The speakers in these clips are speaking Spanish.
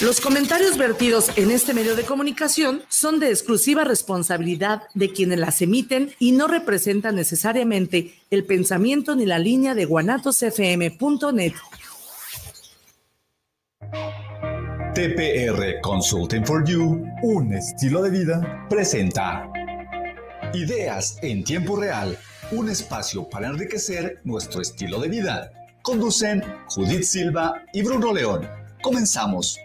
Los comentarios vertidos en este medio de comunicación son de exclusiva responsabilidad de quienes las emiten y no representan necesariamente el pensamiento ni la línea de guanatosfm.net. TPR Consulting for You, un estilo de vida, presenta Ideas en tiempo real, un espacio para enriquecer nuestro estilo de vida. Conducen Judith Silva y Bruno León. Comenzamos.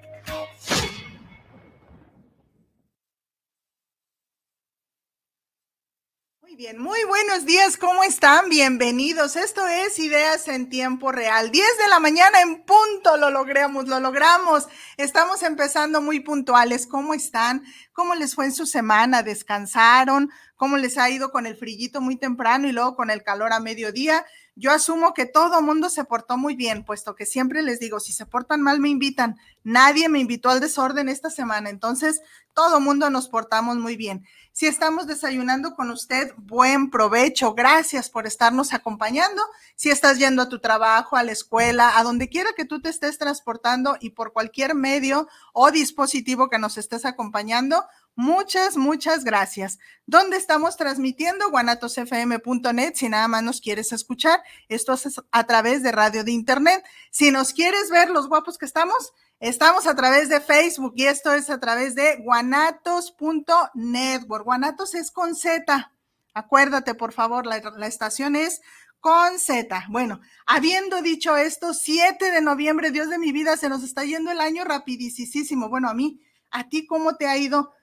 Bien, muy buenos días, ¿cómo están? Bienvenidos. Esto es Ideas en Tiempo Real. 10 de la mañana en punto, lo logramos, lo logramos. Estamos empezando muy puntuales. ¿Cómo están? ¿Cómo les fue en su semana? ¿Descansaron? ¿Cómo les ha ido con el frillito muy temprano y luego con el calor a mediodía? Yo asumo que todo mundo se portó muy bien, puesto que siempre les digo, si se portan mal me invitan. Nadie me invitó al desorden esta semana, entonces todo mundo nos portamos muy bien. Si estamos desayunando con usted, buen provecho. Gracias por estarnos acompañando. Si estás yendo a tu trabajo, a la escuela, a donde quiera que tú te estés transportando y por cualquier medio o dispositivo que nos estés acompañando, Muchas, muchas gracias. ¿Dónde estamos transmitiendo? guanatosfm.net. Si nada más nos quieres escuchar, esto es a través de radio de internet. Si nos quieres ver los guapos que estamos, estamos a través de Facebook y esto es a través de guanatos.network. Guanatos es con Z. Acuérdate, por favor, la, la estación es con Z. Bueno, habiendo dicho esto, 7 de noviembre, Dios de mi vida, se nos está yendo el año rapidísimo. Bueno, a mí, ¿a ti cómo te ha ido?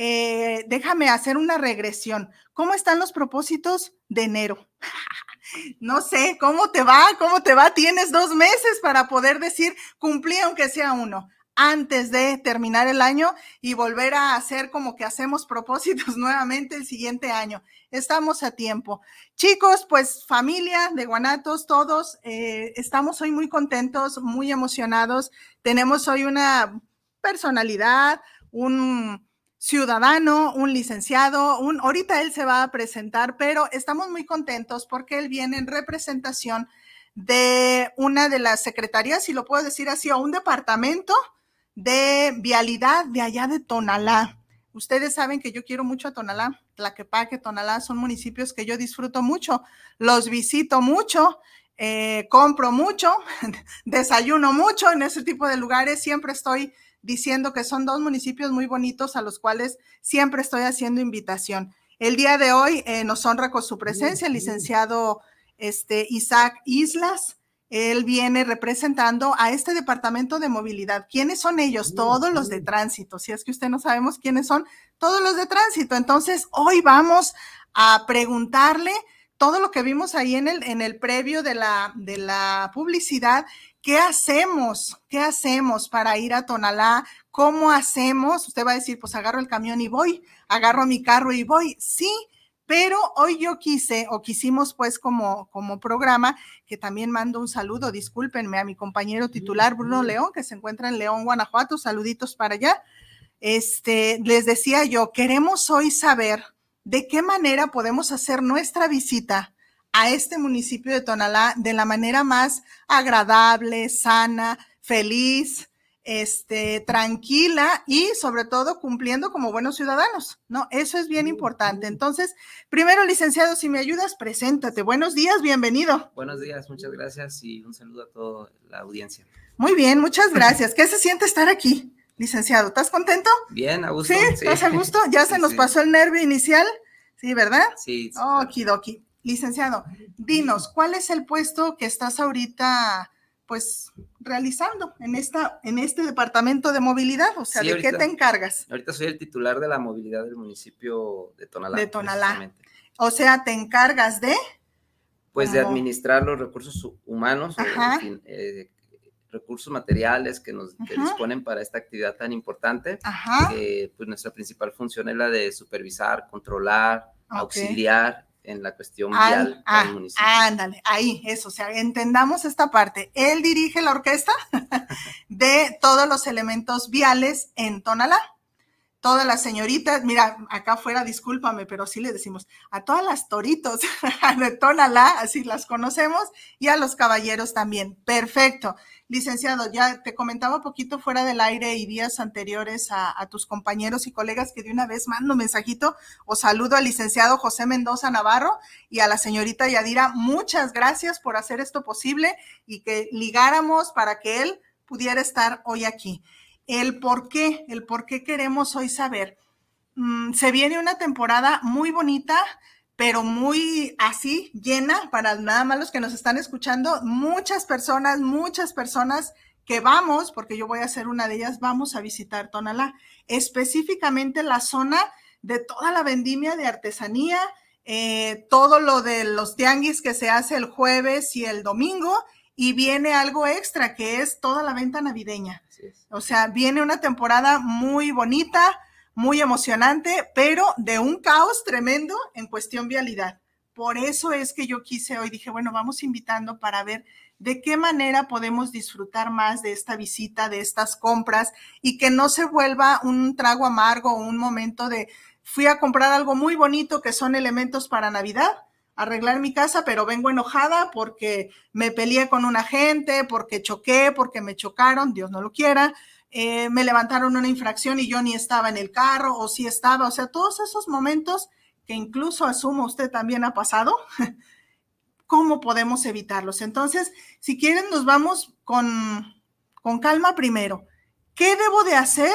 Eh, déjame hacer una regresión. ¿Cómo están los propósitos de enero? no sé, ¿cómo te va? ¿Cómo te va? Tienes dos meses para poder decir, cumplí aunque sea uno antes de terminar el año y volver a hacer como que hacemos propósitos nuevamente el siguiente año. Estamos a tiempo. Chicos, pues familia de Guanatos, todos, eh, estamos hoy muy contentos, muy emocionados. Tenemos hoy una personalidad, un, ciudadano, un licenciado, un, ahorita él se va a presentar, pero estamos muy contentos porque él viene en representación de una de las secretarías, si lo puedo decir así, o un departamento de vialidad de allá de Tonalá. Ustedes saben que yo quiero mucho a Tonalá, Tlaquepaque, Tonalá son municipios que yo disfruto mucho, los visito mucho, eh, compro mucho, desayuno mucho en ese tipo de lugares, siempre estoy diciendo que son dos municipios muy bonitos a los cuales siempre estoy haciendo invitación. El día de hoy eh, nos honra con su presencia el licenciado este, Isaac Islas. Él viene representando a este departamento de movilidad. ¿Quiénes son ellos? Todos los de tránsito. Si es que usted no sabemos quiénes son, todos los de tránsito. Entonces, hoy vamos a preguntarle todo lo que vimos ahí en el, en el previo de la, de la publicidad ¿Qué hacemos? ¿Qué hacemos para ir a Tonalá? ¿Cómo hacemos? Usted va a decir, pues agarro el camión y voy, agarro mi carro y voy. Sí, pero hoy yo quise o quisimos pues como, como programa, que también mando un saludo, discúlpenme a mi compañero titular Bruno León, que se encuentra en León, Guanajuato, saluditos para allá. Este, les decía yo, queremos hoy saber de qué manera podemos hacer nuestra visita a este municipio de Tonalá de la manera más agradable, sana, feliz, este, tranquila y sobre todo cumpliendo como buenos ciudadanos, ¿no? Eso es bien importante. Entonces, primero, licenciado, si me ayudas, preséntate. Buenos días, bienvenido. Buenos días, muchas gracias y un saludo a toda la audiencia. Muy bien, muchas gracias. ¿Qué se siente estar aquí, licenciado? ¿Estás contento? Bien, a gusto. ¿Sí? ¿Estás a gusto? ¿Ya se nos pasó el nervio inicial? Sí, ¿verdad? Sí. Oh, Okidoki. Licenciado, dinos, ¿cuál es el puesto que estás ahorita, pues, realizando en, esta, en este departamento de movilidad? O sea, ¿de qué te encargas? Ahorita soy el titular de la movilidad del municipio de Tonalá. De Tonalá. O sea, ¿te encargas de? Pues de administrar los recursos humanos, eh, recursos materiales que nos que disponen para esta actividad tan importante. Ajá. pues nuestra principal función es la de supervisar, controlar, auxiliar en la cuestión Al- vial ah, del municipio. ándale, ahí, eso, o sea, entendamos esta parte. Él dirige la orquesta de todos los elementos viales en Tonalá. Todas las señoritas, mira, acá afuera, discúlpame, pero sí le decimos a todas las toritos de Tonalá, así las conocemos, y a los caballeros también. Perfecto. Licenciado, ya te comentaba poquito fuera del aire y días anteriores a, a tus compañeros y colegas que de una vez mando un mensajito o saludo al licenciado José Mendoza Navarro y a la señorita Yadira. Muchas gracias por hacer esto posible y que ligáramos para que él pudiera estar hoy aquí. El por qué, el por qué queremos hoy saber. Mm, se viene una temporada muy bonita, pero muy así, llena, para nada más los que nos están escuchando, muchas personas, muchas personas que vamos, porque yo voy a ser una de ellas, vamos a visitar Tonalá, específicamente la zona de toda la vendimia de artesanía, eh, todo lo de los tianguis que se hace el jueves y el domingo, y viene algo extra, que es toda la venta navideña. O sea, viene una temporada muy bonita, muy emocionante, pero de un caos tremendo en cuestión vialidad. Por eso es que yo quise hoy, dije, bueno, vamos invitando para ver de qué manera podemos disfrutar más de esta visita, de estas compras y que no se vuelva un trago amargo o un momento de fui a comprar algo muy bonito que son elementos para Navidad, arreglar mi casa, pero vengo enojada porque me peleé con un agente, porque choqué, porque me chocaron, Dios no lo quiera, eh, me levantaron una infracción y yo ni estaba en el carro o sí estaba, o sea, todos esos momentos que incluso asumo usted también ha pasado, ¿cómo podemos evitarlos? Entonces, si quieren, nos vamos con, con calma primero. ¿Qué debo de hacer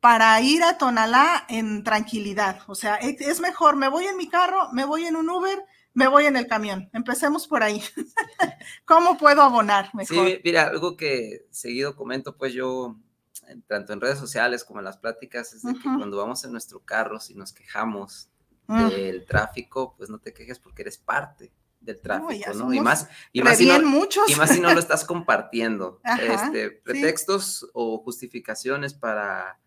para ir a Tonalá en tranquilidad? O sea, es mejor, me voy en mi carro, me voy en un Uber, me voy en el camión. Empecemos por ahí. ¿Cómo puedo abonar mejor? Sí, mira, algo que seguido comento, pues yo, tanto en redes sociales como en las pláticas, es de que Ujú. cuando vamos en nuestro carro, si nos quejamos Mm, del tráfico, pues no te quejes porque eres parte del tráfico, ¿no? Y más, y más, si no, bien muchos. y más si no lo estás compartiendo. Ajá, este, sí. pretextos o justificaciones para,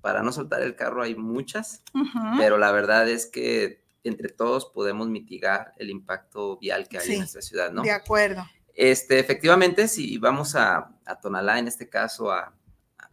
para no soltar el carro hay muchas, Ujú. pero la verdad es que entre todos podemos mitigar el impacto vial que hay Sí, en nuestra ciudad, ¿no? De acuerdo. Este, efectivamente, si vamos a, a Tonalá, en este caso, a,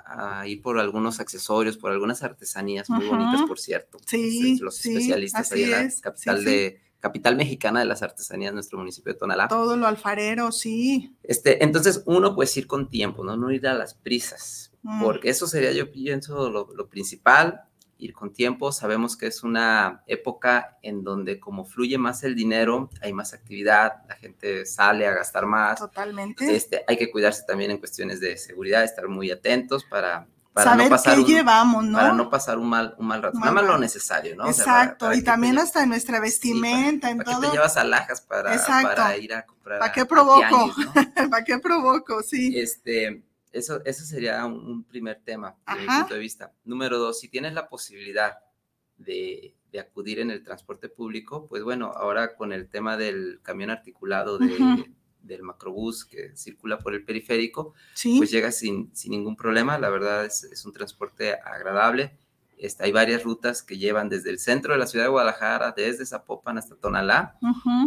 a ir por algunos accesorios, por algunas artesanías muy bonitas, por cierto. Sí, los sí, especialistas ahí en es, capital sí. de capital mexicana de las artesanías, nuestro municipio de Tonalá. Todo lo alfarero, sí. Este, entonces, uno, pues ir con tiempo, ¿no? No ir a las prisas, Mm. porque eso sería, yo pienso, lo, lo principal, ir con tiempo. Sabemos que es una época en donde como fluye más el dinero, hay más actividad, la gente sale a gastar más. Totalmente. Este, hay que cuidarse también en cuestiones de seguridad, estar muy atentos para, para Saber no pasar qué un, llevamos, ¿no? para no pasar un mal, un mal rato. Mal Nada más lo necesario, ¿no? O sea, para- Exacto. para y también hasta en nuestra sí, para- vestimenta, en ¿Para qué todo. te llevas alhajas para, para ir a comprar? ¿Para qué provoco? ¿Para qué provoco? Sí. Este, eso, eso sería un, un primer tema, desde mi punto de vista. Número dos, si tienes la posibilidad de, de acudir en el transporte público, pues bueno, ahora con el tema del camión articulado de, del macrobús que circula por el periférico, Sí. pues llega sin, sin ningún problema. La verdad es, es un transporte agradable. Este, hay varias rutas que llevan desde el centro de la ciudad de Guadalajara, desde Zapopan hasta Tonalá,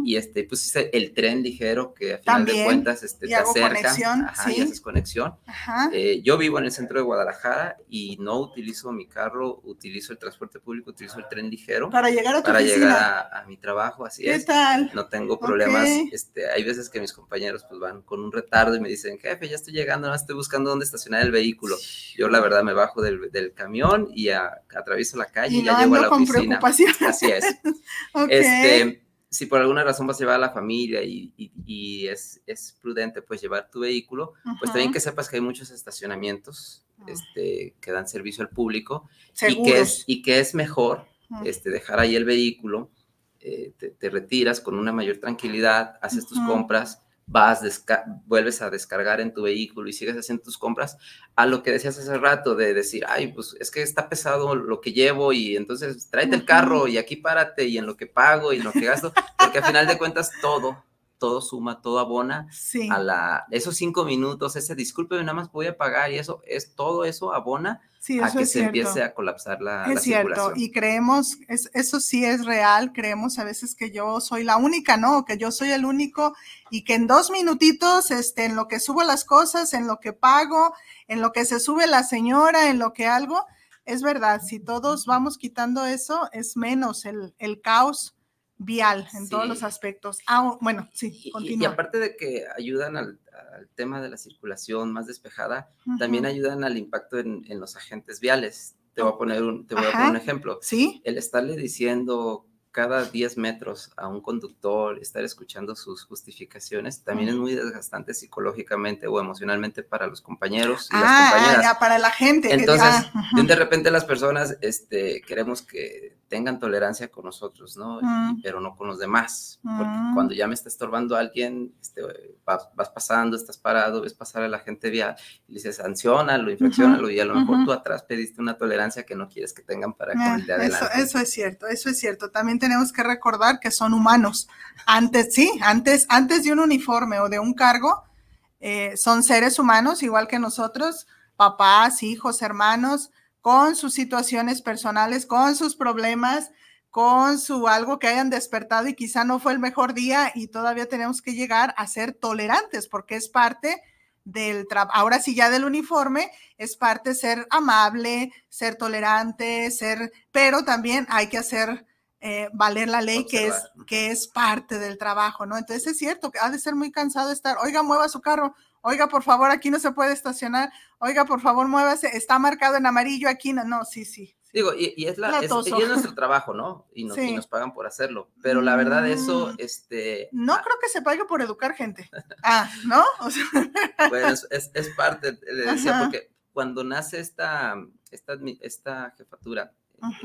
y este, pues es el tren ligero que a final También, de cuentas este, y te acerca, conexión, ajá, y haces conexión. Ajá. Eh, yo vivo en el centro de Guadalajara y no utilizo mi carro, utilizo el transporte público, utilizo el tren ligero Para llegar a tu para oficina. llegar a, a mi trabajo, así ¿Qué es. tal? No tengo problemas. Este, hay veces que mis compañeros pues van con un retardo y me dicen, jefe, ya estoy llegando, no estoy buscando dónde estacionar el vehículo. Yo la verdad me bajo del, del camión y a- atravieso la calle y, ya llego a la con oficina. preocupación. Así es. Este, si por alguna razón vas a llevar a la familia y, y- y es, es prudente pues llevar tu vehículo, pues también que sepas que hay muchos estacionamientos Ah. este, que dan servicio al público y que, es, y que es mejor este, dejar ahí el vehículo, eh, te, te retiras con una mayor tranquilidad, haces tus compras, vas, vuelves a descargar en tu vehículo y sigues haciendo tus compras, a lo que decías hace rato de decir, ay, pues es que está pesado lo que llevo y entonces tráete el carro y aquí párate y en lo que pago y en lo que gasto, porque al final de cuentas todo, todo suma, todo abona Sí. a la, esos cinco minutos, ese discúlpeme, nada más voy a pagar y eso, es todo eso abona Sí, a eso que es se cierto. empiece a colapsar la, la Es cierto, circulación. y creemos, es, eso sí es real, creemos a veces que yo soy la única, ¿no? Que yo soy el único y que en dos minutitos, este, en lo que subo las cosas, en lo que pago, en lo que se sube la señora, en lo que algo, es verdad, si todos vamos quitando eso, es menos el, el caos vial en todos los aspectos. Ah, bueno, sí, Y- Y, y continúa. aparte de que ayudan al, al tema de la circulación más despejada, también ayudan al impacto en, en los agentes viales. Te voy a poner un, te voy a poner un ejemplo. Sí, El estarle diciendo cada 10 metros a un conductor, estar escuchando sus justificaciones, también es muy desgastante psicológicamente o emocionalmente para los compañeros y las ah, compañeras. ya para la gente. que- Entonces, ah, de repente las personas este, queremos que tengan tolerancia con nosotros, ¿no? Y- Mm. pero no con los demás. Porque Mm. cuando ya me está estorbando alguien, este, vas, vas pasando, estás parado, ves pasar a la gente vial y le dices, sancionalo, infraccionalo, y a lo mejor tú atrás pediste una tolerancia que no quieres que tengan para Ah, con el de Eso, adelante. eso es cierto, eso es cierto. También tenemos que recordar que son humanos. Antes, sí, antes, antes de un uniforme o de un cargo, eh, son seres humanos igual que nosotros, papás, hijos, hermanos, con sus situaciones personales, con sus problemas, con su algo que hayan despertado y quizá no fue el mejor día y todavía tenemos que llegar a ser tolerantes porque es parte del trabajo, ahora sí ya del uniforme, es parte ser amable, ser tolerante, ser, pero también hay que hacer eh, valer la ley que es, que es parte del trabajo, ¿no? Entonces es cierto que ha de ser muy cansado estar, oiga, mueva su carro, oiga, por favor, aquí no se puede estacionar, oiga, por favor, muévase, está marcado en amarillo aquí, no, no, sí, sí. Digo, y, y es, la, es, y es nuestro trabajo, ¿no? Y nos, y Sí. nos pagan por hacerlo. Pero la verdad, eso, Mm. este, No ah, creo que se pague por educar gente. Ah, ¿no? O sea, bueno, es, es, parte, le decía, Ajá. porque cuando nace esta, esta, esta jefatura,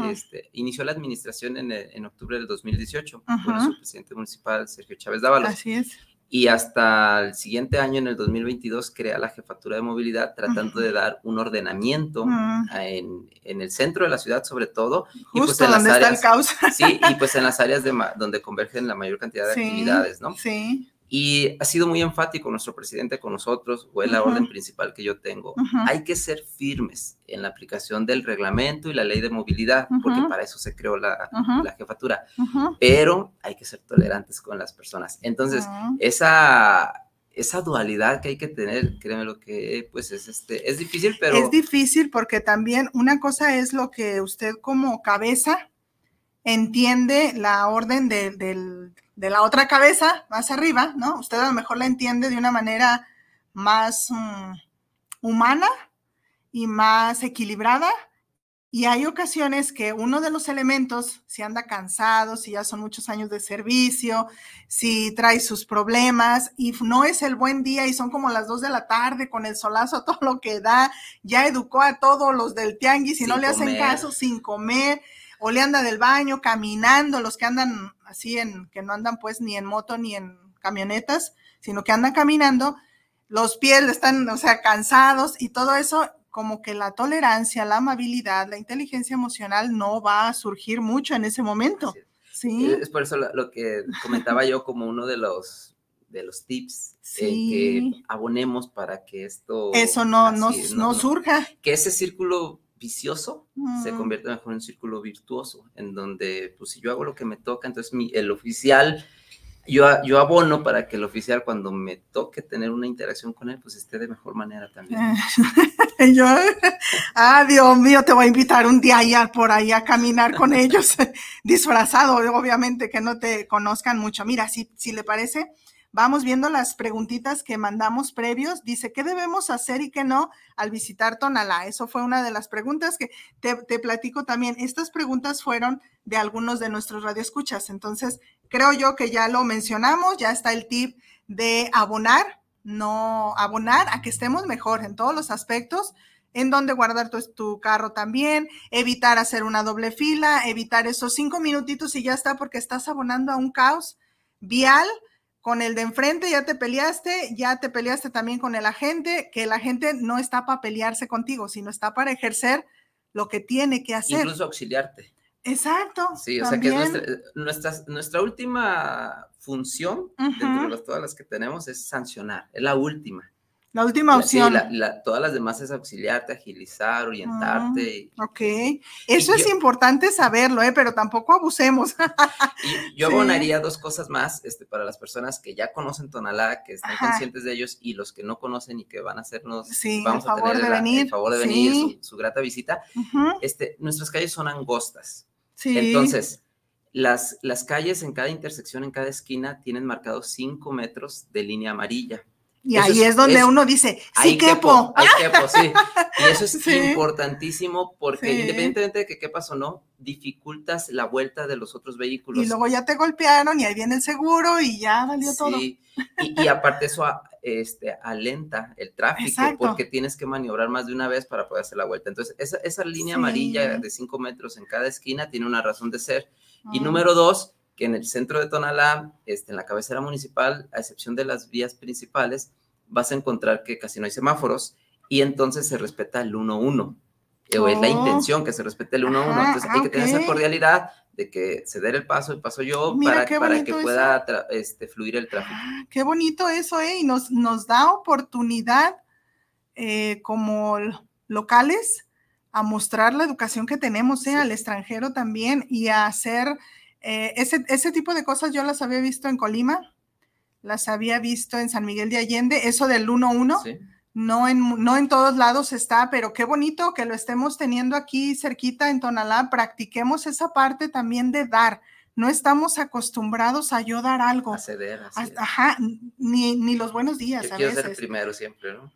este, inició la administración en, octubre del 2018 por Ajá. su presidente municipal, Sergio Chávez Dávalos. así es. Y hasta el siguiente año, en el 2022, crea la jefatura de movilidad, tratando de dar un ordenamiento Mm. en, en el centro de la ciudad, sobre todo. y pues Justo en las donde está el áreas- caos. Sí, y pues en las áreas de donde convergen la mayor cantidad de Sí, actividades, ¿no? Sí. Y ha sido muy enfático nuestro presidente con nosotros, o es la Ujú. orden principal que yo tengo. Ujú. Hay que ser firmes en la aplicación del reglamento y la ley de movilidad, porque Ujú. para eso se creó la, la jefatura, pero hay que ser tolerantes con las personas. Entonces, Ujú. esa, esa dualidad que hay que tener, créeme lo que, pues es, este, es difícil, pero... Es difícil porque también una cosa es lo que usted como cabeza entiende la orden de, del- de la otra cabeza más arriba, ¿no? Usted a lo mejor la entiende de una manera más mm, humana y más equilibrada. Y hay ocasiones que uno de los elementos, si anda cansado, si ya son muchos años de servicio, si trae sus problemas y no es el buen día y son como las dos de la tarde con el solazo a todo lo que da, ya educó a todos los del tianguis y no le hacen caso sin comer o le anda del baño caminando, los que andan así en, que no andan pues ni en moto ni en camionetas, sino que andan caminando, los pies están, o sea, cansados y todo eso, como que la tolerancia, la amabilidad, la inteligencia emocional no va a surgir mucho en ese momento. Sí, Es por eso lo, que comentaba yo como uno de los de los tips eh, Sí. que abonemos para que esto eso no, no, no surja. que ese círculo vicioso se convierta mejor en un círculo virtuoso en donde pues si yo hago lo que me toca entonces mi, el oficial yo, yo abono para que el oficial cuando me toque tener una interacción con él pues esté de mejor manera también Y yo, ah, Dios mío, te voy a invitar un día allá por ahí a caminar con ellos, disfrazado, obviamente, que no te conozcan mucho. Mira, si, si le parece, vamos viendo las preguntitas que mandamos previos. Dice, ¿qué debemos hacer y qué no al visitar Tonalá? Eso fue una de las preguntas que te, platico también. Estas preguntas fueron de algunos de nuestros radioescuchas. Entonces, creo yo que ya lo mencionamos, ya está el tip de abonar no abonar a que estemos mejor en todos los aspectos, en donde guardar tu, tu, carro también, evitar hacer una doble fila, evitar esos cinco minutitos y ya está, porque estás abonando a un caos vial. Con el de enfrente ya te peleaste, ya te peleaste también con el agente, que la gente no está para pelearse contigo, sino está para ejercer lo que tiene que hacer. incluso auxiliarte Exacto. Sí, o sea que es nuestra, nuestra, nuestra última función, dentro de todas las que tenemos, es sancionar, es la última. La última opción. Sí, todas las demás es auxiliarte, agilizar, orientarte. Ah, ok, eso es importante saberlo, ¿eh? pero tampoco abusemos. y yo abonaría dos cosas más este, para las personas que ya conocen Tonalá, que están conscientes de ellos, y los que no conocen y que van a hacernos, sí, vamos a tener de venir. el favor de venir, su, grata visita. este, nuestras calles son angostas. Sí. Entonces, las, las calles en cada intersección, en cada esquina, tienen marcados cinco metros de línea amarilla. Y ahí es, donde uno dice, sí quepo. Quepo, sí. Y eso es importantísimo porque independientemente de que quepas o no, dificultas la vuelta de los otros vehículos. Y luego ya te golpearon y ahí viene el seguro y ya valió todo. Y, y, aparte eso este, alenta el tráfico porque tienes que maniobrar más de una vez para poder hacer la vuelta. Entonces, esa, esa línea amarilla de 5 metros en cada esquina tiene una razón de ser. Y ah. número dos, que en el centro de Tonalá, este, en la cabecera municipal, a excepción de las vías principales, vas a encontrar que casi no hay semáforos y entonces se respeta el 1-1. O es la oh. intención que se respete el 1-1. Entonces hay que tener esa cordialidad de que ceder el paso y paso yo para, para que pueda este, fluir el tráfico. Ah, qué bonito eso, ¿eh? Y nos, nos da oportunidad eh, como locales a mostrar la educación que tenemos ¿eh? al extranjero también y a hacer eh, ese, ese tipo de cosas yo las había visto en Colima, las había visto en San Miguel de Allende, eso del 1-1. No en, no en todos lados está, pero qué bonito que lo estemos teniendo aquí cerquita en Tonalá. Practiquemos esa parte también de dar. No estamos acostumbrados a yo dar algo. A ceder. Ajá, ni, ni, los buenos días. Yo quiero ser primero siempre, ¿no?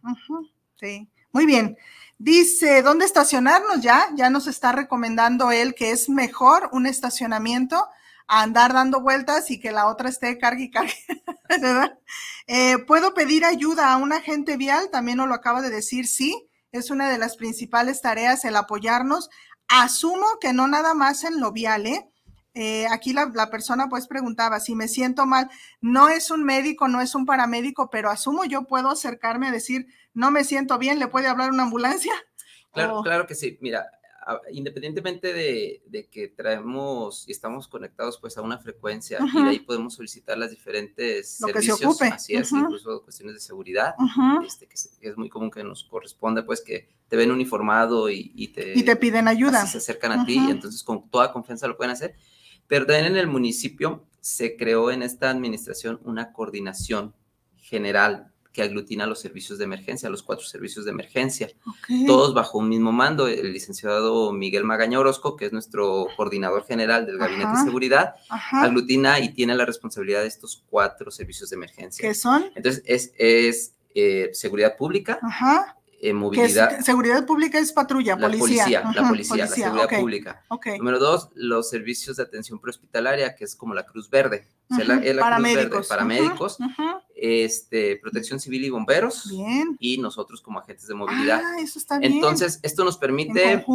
sí, muy bien. Dice, ¿dónde estacionarnos ya? Ya nos está recomendando él que es mejor un estacionamiento andar dando vueltas y que la otra esté cargue y cargue. Eh, ¿Puedo pedir ayuda a un agente vial? También nos lo acaba de decir, sí, es una de las principales tareas el apoyarnos. Asumo que no nada más en lo vial, ¿eh? Eh aquí la, la, persona pues preguntaba si me siento mal, no es un médico, no es un paramédico, pero asumo yo puedo acercarme a decir, no me siento bien, ¿le puede hablar una ambulancia? Claro, claro que sí. Mira, independientemente de, que traemos y estamos conectados pues a una frecuencia y de ahí podemos solicitar las diferentes Lo servicios, que se ocupe. así es, incluso cuestiones de seguridad, este, que, es muy común que nos corresponde pues que te ven uniformado y, te, y te piden ayuda. se acercan a ti y entonces con toda confianza lo pueden hacer. Pero también en el municipio se creó en esta administración una coordinación general que aglutina los servicios de emergencia, los cuatro servicios de emergencia, todos bajo un mismo mando. El licenciado Miguel Magaña Orozco, que es nuestro coordinador general del Gabinete de Seguridad, aglutina y tiene la responsabilidad de estos cuatro servicios de emergencia. ¿Qué son? Entonces, es, es eh, seguridad pública, movilidad. seguridad pública es patrulla, la policía. la policía, la seguridad pública. Número dos, los servicios de atención prehospitalaria, que es como la Cruz Verde. Paramédicos. paramédicos, este, protección civil y bomberos. Bien. Y nosotros como agentes de movilidad. Ah, eso está bien. Entonces, esto nos permite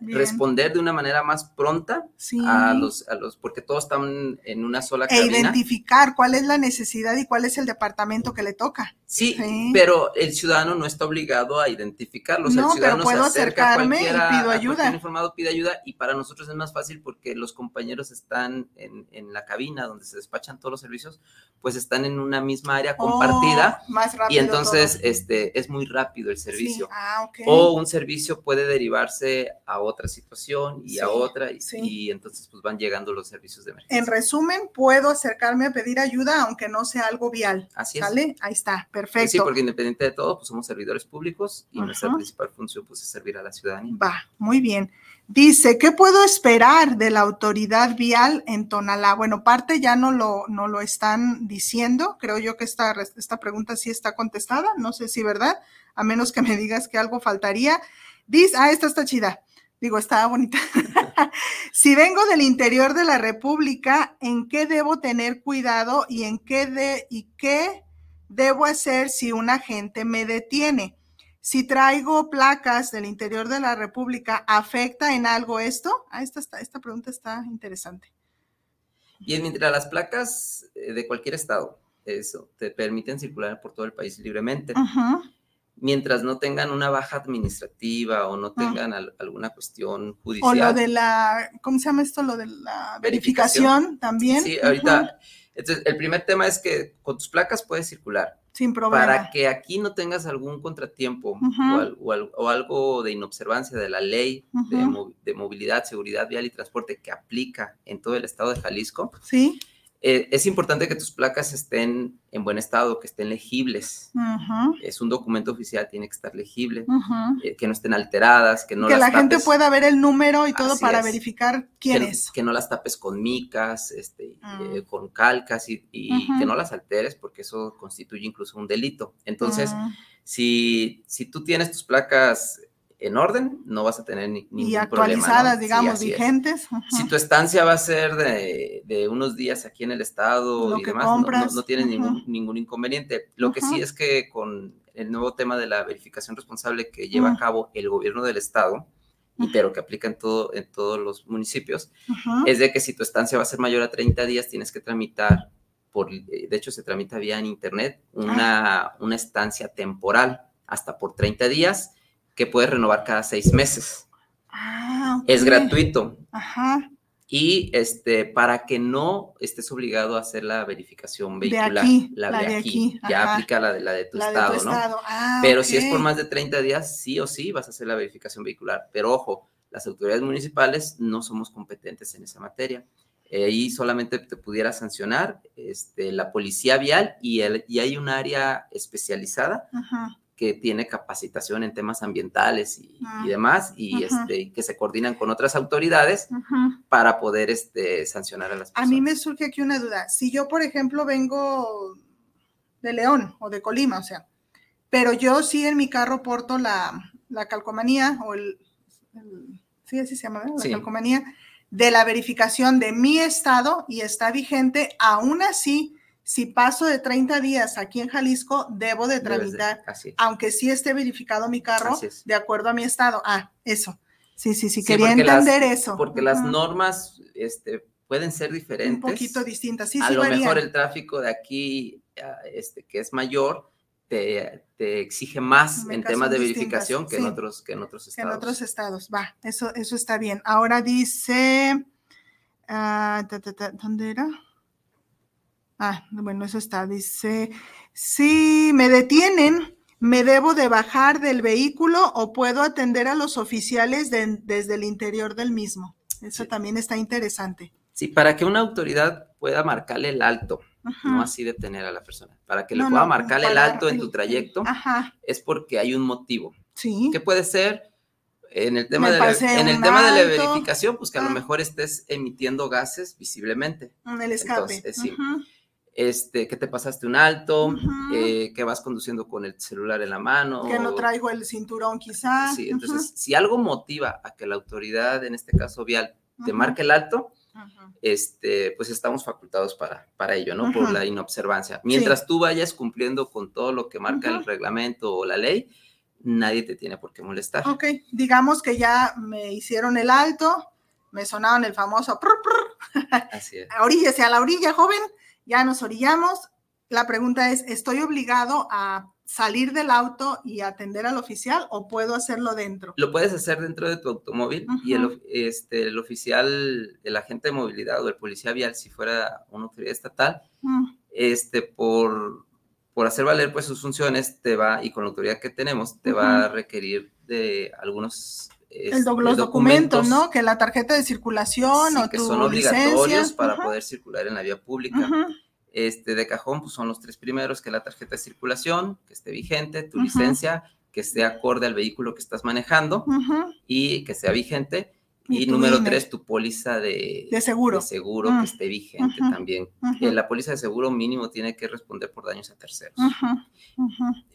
responder de una manera más pronta a, los, a los, porque todos están en una sola e identificar cuál es la necesidad y cuál es el departamento que le toca. Sí, pero el ciudadano no está obligado a identificarlos. No, el ciudadano pero puedo acercarme y pido ayuda. informado pide ayuda y para nosotros es más fácil porque los compañeros están en, en la cabina donde se despachan todos los servicios, pues están en una misma área oh, compartida. más rápido y entonces este, es muy rápido el servicio. Ah, o un servicio puede derivarse a otra situación y a otra, y, entonces pues van llegando los servicios de emergencia. En resumen, puedo acercarme a pedir ayuda aunque no sea algo vial. Así es. ¿Sale? Ahí está, perfecto. Sí, porque independiente de todo, pues somos servidores públicos y nuestra principal función pues es servir a la ciudadanía. Va, muy bien. Dice, ¿qué puedo esperar de la autoridad vial en Tonalá? Bueno, parte ya no lo, no lo están diciendo. Creo yo que esta, esta pregunta sí está contestada. No sé si, ¿verdad? A menos que me digas que algo faltaría. Dice, ah, esta está chida. Digo, está bonita. si vengo del interior de la República, ¿en qué debo tener cuidado y en qué de, y qué debo hacer si un agente me detiene? Si traigo placas del interior de la República, ¿afecta en algo esto? Ah, esta, esta pregunta está interesante. Y mientras las placas eh, de cualquier estado, eso, te permiten circular por todo el país libremente. mientras no tengan una baja administrativa o no tengan al- alguna cuestión O judicial. lo de la, ¿cómo se llama esto? Lo de la verificación, Verificación. también. Sí, ahorita, entonces, el primer tema es que con tus placas puedes circular. Sin problema. Para que aquí no tengas algún contratiempo o, o al- o algo de inobservancia de la ley de, de movilidad, seguridad vial y transporte que aplica en todo el estado de Jalisco, Sí. Eh, es importante que tus placas estén en buen estado, que estén legibles. Es un documento oficial, tiene que estar legible, eh, que no estén alteradas, que no que las la gente pueda ver el número y todo Así para es. verificar quién que, es. que no las tapes con micas, este, Mm. eh, con calcas y, que no las alteres porque eso constituye incluso un delito. Entonces, si, si tú tienes tus placas en orden, no vas a tener ni, ningún y problema, actualizadas, ¿no? Sí, digamos, vigentes. Si tu estancia va a ser de, de unos días aquí en el estado Lo y que demás, no- no, tienes ningún, ningún inconveniente. Lo que sí es que con el nuevo tema de la verificación responsable que lleva a cabo el gobierno del estado, y pero que aplica en, todo, en todos los municipios, es de que si tu estancia va a ser mayor a 30 días, tienes que tramitar, por, eh, de hecho se tramita vía en internet, una, una estancia temporal hasta por 30 días que puedes renovar cada seis meses. Ah, Es ok. gratuito Ajá. y este, para que no estés obligado a hacer la verificación De vehicular, aquí, la, la de de aquí, aquí, ya ajá. aplica la de, la de tu La estado, de tu ¿no? estado. Ah, Pero si es por más de 30 días, sí o sí vas a hacer la verificación vehicular. Pero ojo, las autoridades municipales no somos competentes en esa materia. Eh, ahí solamente te pudiera sancionar este, la policía vial y, el, y hay un área especializada Ajá. Que tiene capacitación en temas ambientales y, Ah. y demás y este, que se coordinan con otras autoridades para poder este, sancionar a las A personas. mí me surge aquí una duda. Si yo, por ejemplo, vengo de León o de Colima, o sea, pero yo sí en mi carro porto la, la calcomanía o el, el- sí, así se llama, ¿verdad? La Sí. calcomanía de la verificación de mi estado y está vigente, aún así, si paso de 30 días aquí en Jalisco, debo de tramitar, aunque sí esté verificado mi carro, de acuerdo a mi estado. Ah, eso. Sí, sí, sí, Sí, quería las- entender eso. Porque las normas este, pueden ser diferentes. Un poquito distintas. Sí, a sí, lo mejor el tráfico de aquí, ah, este, que es mayor, te, te exige más en temas de verificación que, en otros, que en otros que estados. en otros estados. Va, eso, eso está bien. Ahora dice, ah, ta, ta, ta, ¿dónde era? Ah, bueno, eso está. Dice, si me detienen, ¿me debo de bajar del vehículo o puedo atender a los oficiales de- desde el interior del mismo? Eso Sí. también está interesante. Sí, para que una autoridad pueda marcarle el alto, Ajá. no así detener a la persona, para que le pueda no, marcarle el alto en tu trayecto, Ajá, es porque hay un motivo. sí. ¿Qué puede ser? En el tema, Me de la, en el tema de la verificación, pues que a lo Ah. mejor estés emitiendo gases visiblemente. En el escape. Entonces, sí. Ajá, Este, que te pasaste un alto, Ujú. eh, que vas conduciendo con el celular en la mano. Que no traigo el cinturón quizá. Sí, entonces, si algo motiva a que la autoridad, en este caso vial, te Ujú. marque el alto, este, pues estamos facultados para, para ello, ¿no? Por la inobservancia. Mientras tú vayas cumpliendo con todo lo que marca el reglamento o la ley, nadie te tiene por qué molestar. Ok, digamos que ya me hicieron el alto, me sonaron el famoso prr, prr, Así es. oríllese a la orilla, joven, ya nos orillamos. La pregunta es, ¿estoy obligado a salir del auto y atender al oficial o puedo hacerlo dentro? Lo puedes hacer dentro de tu automóvil y el, este, el oficial, el agente de movilidad o el policía vial, si fuera una autoridad estatal, Mm, este, por, por hacer valer pues sus funciones, te va, y con la autoridad que tenemos, te va a requerir de algunos el los documentos, ¿no? Que la tarjeta de circulación sí, o que tu son obligatorios licencia. para poder circular en la vía pública. Este, de cajón, pues son los tres primeros, que la tarjeta de circulación, que esté vigente, tu licencia, que esté acorde al vehículo que estás manejando y que sea vigente. Y Y, número INE. tres, tu póliza de, De seguro. de seguro Mm. que esté vigente también. Eh, la póliza de seguro mínimo tiene que responder por daños a terceros.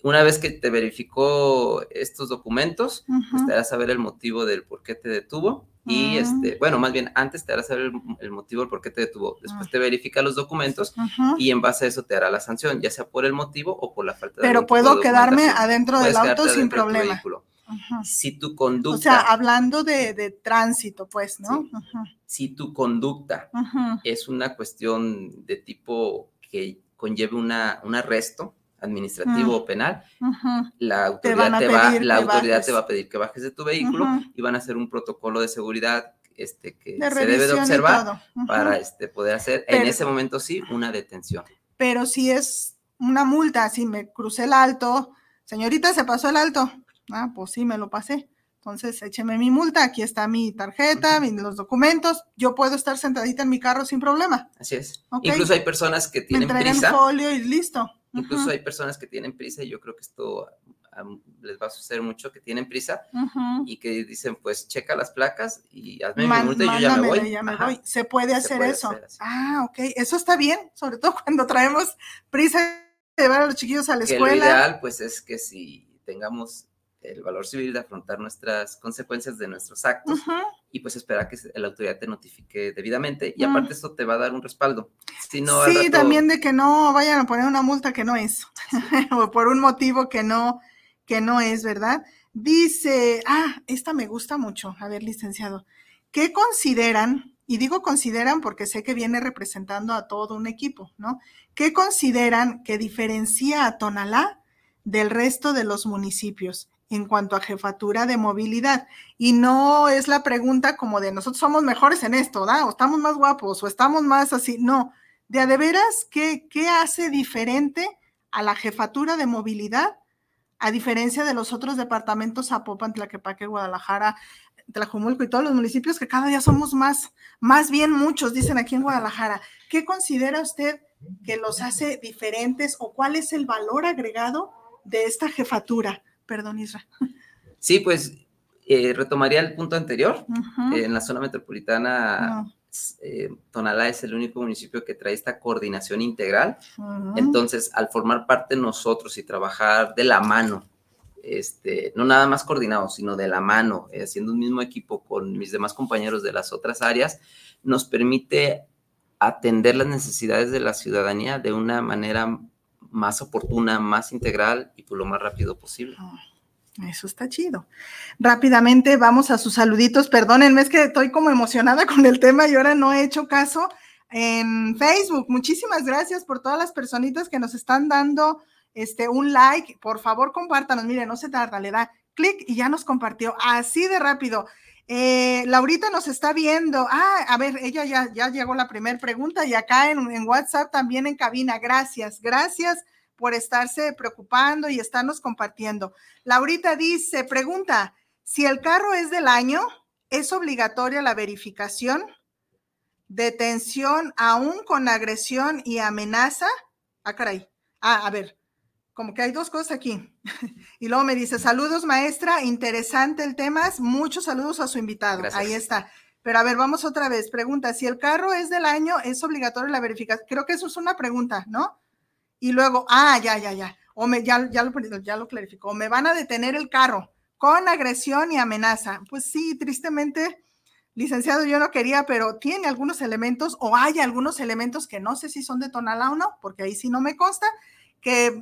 Una vez que te verificó estos documentos, pues te hará saber el motivo del por qué te detuvo. Y Ah. este, bueno, más bien antes te hará saber el, el motivo del por qué te detuvo. Después Ah. te verifica los documentos y en base a eso te hará la sanción, ya sea por el motivo o por la falta de Pero puedo quedarme adentro del Puedes auto quedarte sin problema. Si tu conducta, O sea, hablando de, de tránsito, pues, ¿no? Sí. Si tu conducta es una cuestión de tipo que conlleve una, un arresto, administrativo o penal, la autoridad, te va, la autoridad bajes. te va a pedir que bajes de tu vehículo y van a hacer un protocolo de seguridad este, que De se debe de observar para este, poder hacer en ese momento sí una detención. Pero si es una multa, si me crucé el alto, señorita, se pasó el alto. Ah, pues sí, me lo pasé. Entonces, écheme mi multa, aquí está mi tarjeta, los documentos. Yo puedo estar sentadita en mi carro sin problema. Así es. Incluso hay personas que Me tienen entregan prisa. folio y listo. Incluso hay personas que tienen prisa y yo creo que esto les va a suceder mucho, que tienen prisa y que dicen, pues checa las placas y hazme Man- mi multa y yo ya me voy. ya me voy. Se puede hacer puede eso. hacer ah, ok. Eso está bien, sobre todo cuando traemos prisa de llevar a los chiquillos a la Que lo escuela. ideal, pues, es que si tengamos el valor civil de afrontar nuestras consecuencias de nuestros actos y pues esperar que la autoridad te notifique debidamente y Mm. aparte esto te va a dar un respaldo. Si no, al sí, rato- también de que no vayan a poner una multa que no es, o por un motivo que no, que no es, ¿verdad? Dice, ah, esta me gusta mucho, a ver, licenciado, ¿qué consideran? Y digo consideran porque sé que viene representando a todo un equipo, ¿no? ¿Qué consideran que diferencia a Tonalá del resto de los municipios en cuanto a jefatura de movilidad? Y no es la pregunta como de nosotros somos mejores en esto, ¿da? O estamos más guapos, o estamos más así, no de a de veras, ¿qué, ¿qué hace diferente a la jefatura de movilidad a diferencia de los otros departamentos, Zapopan, Tlaquepaque, Guadalajara, Tlajumulco y todos los municipios que cada día somos más, más bien muchos, dicen aquí en Guadalajara. ¿Qué considera usted que los hace diferentes o cuál es el valor agregado de esta jefatura? Perdón, Isra. Sí, pues eh, retomaría el punto anterior. Eh, en la zona metropolitana, No. eh, Tonalá es el único municipio que trae esta coordinación integral. Entonces, al formar parte nosotros y trabajar de la mano, este, no nada más coordinados, sino de la mano, haciendo un mismo equipo con mis demás compañeros de las otras áreas, nos permite atender las necesidades de la ciudadanía de una manera más oportuna, más integral y por lo más rápido posible. Eso está chido. Rápidamente vamos a sus saluditos. Perdónenme, es que estoy como emocionada con el tema y ahora no he hecho caso en Facebook. Muchísimas gracias por todas las personitas que nos están dando este un like. Por favor, compártanos. Mire, no se tarda, le da clic y ya nos compartió. Así de rápido. Eh, Laurita nos está viendo. Ah, a ver, ella ya, llegó la primera pregunta y acá en, en WhatsApp también en cabina. Gracias, gracias por estarse preocupando y estarnos compartiendo. Laurita dice, pregunta, si el carro es del año, ¿es obligatoria la verificación? ¿Detención aún con agresión y amenaza? Ah, caray. Ah, a ver, como que hay dos cosas aquí. y luego me dice, saludos maestra, interesante el tema, muchos saludos a su invitado. Gracias. Ahí está. Pero a ver, vamos otra vez. Pregunta, si el carro es del año, ¿es obligatoria la verificación? Creo que eso es una pregunta, ¿no? Y luego, ah, ya, ya, ya. O me, ya, ya, lo, ya lo clarificó. Me van a detener el carro con agresión y amenaza. Pues sí, tristemente, licenciado, yo no quería, pero tiene algunos elementos o hay algunos elementos que no sé si son de Tonalá o no, porque ahí sí no me consta, que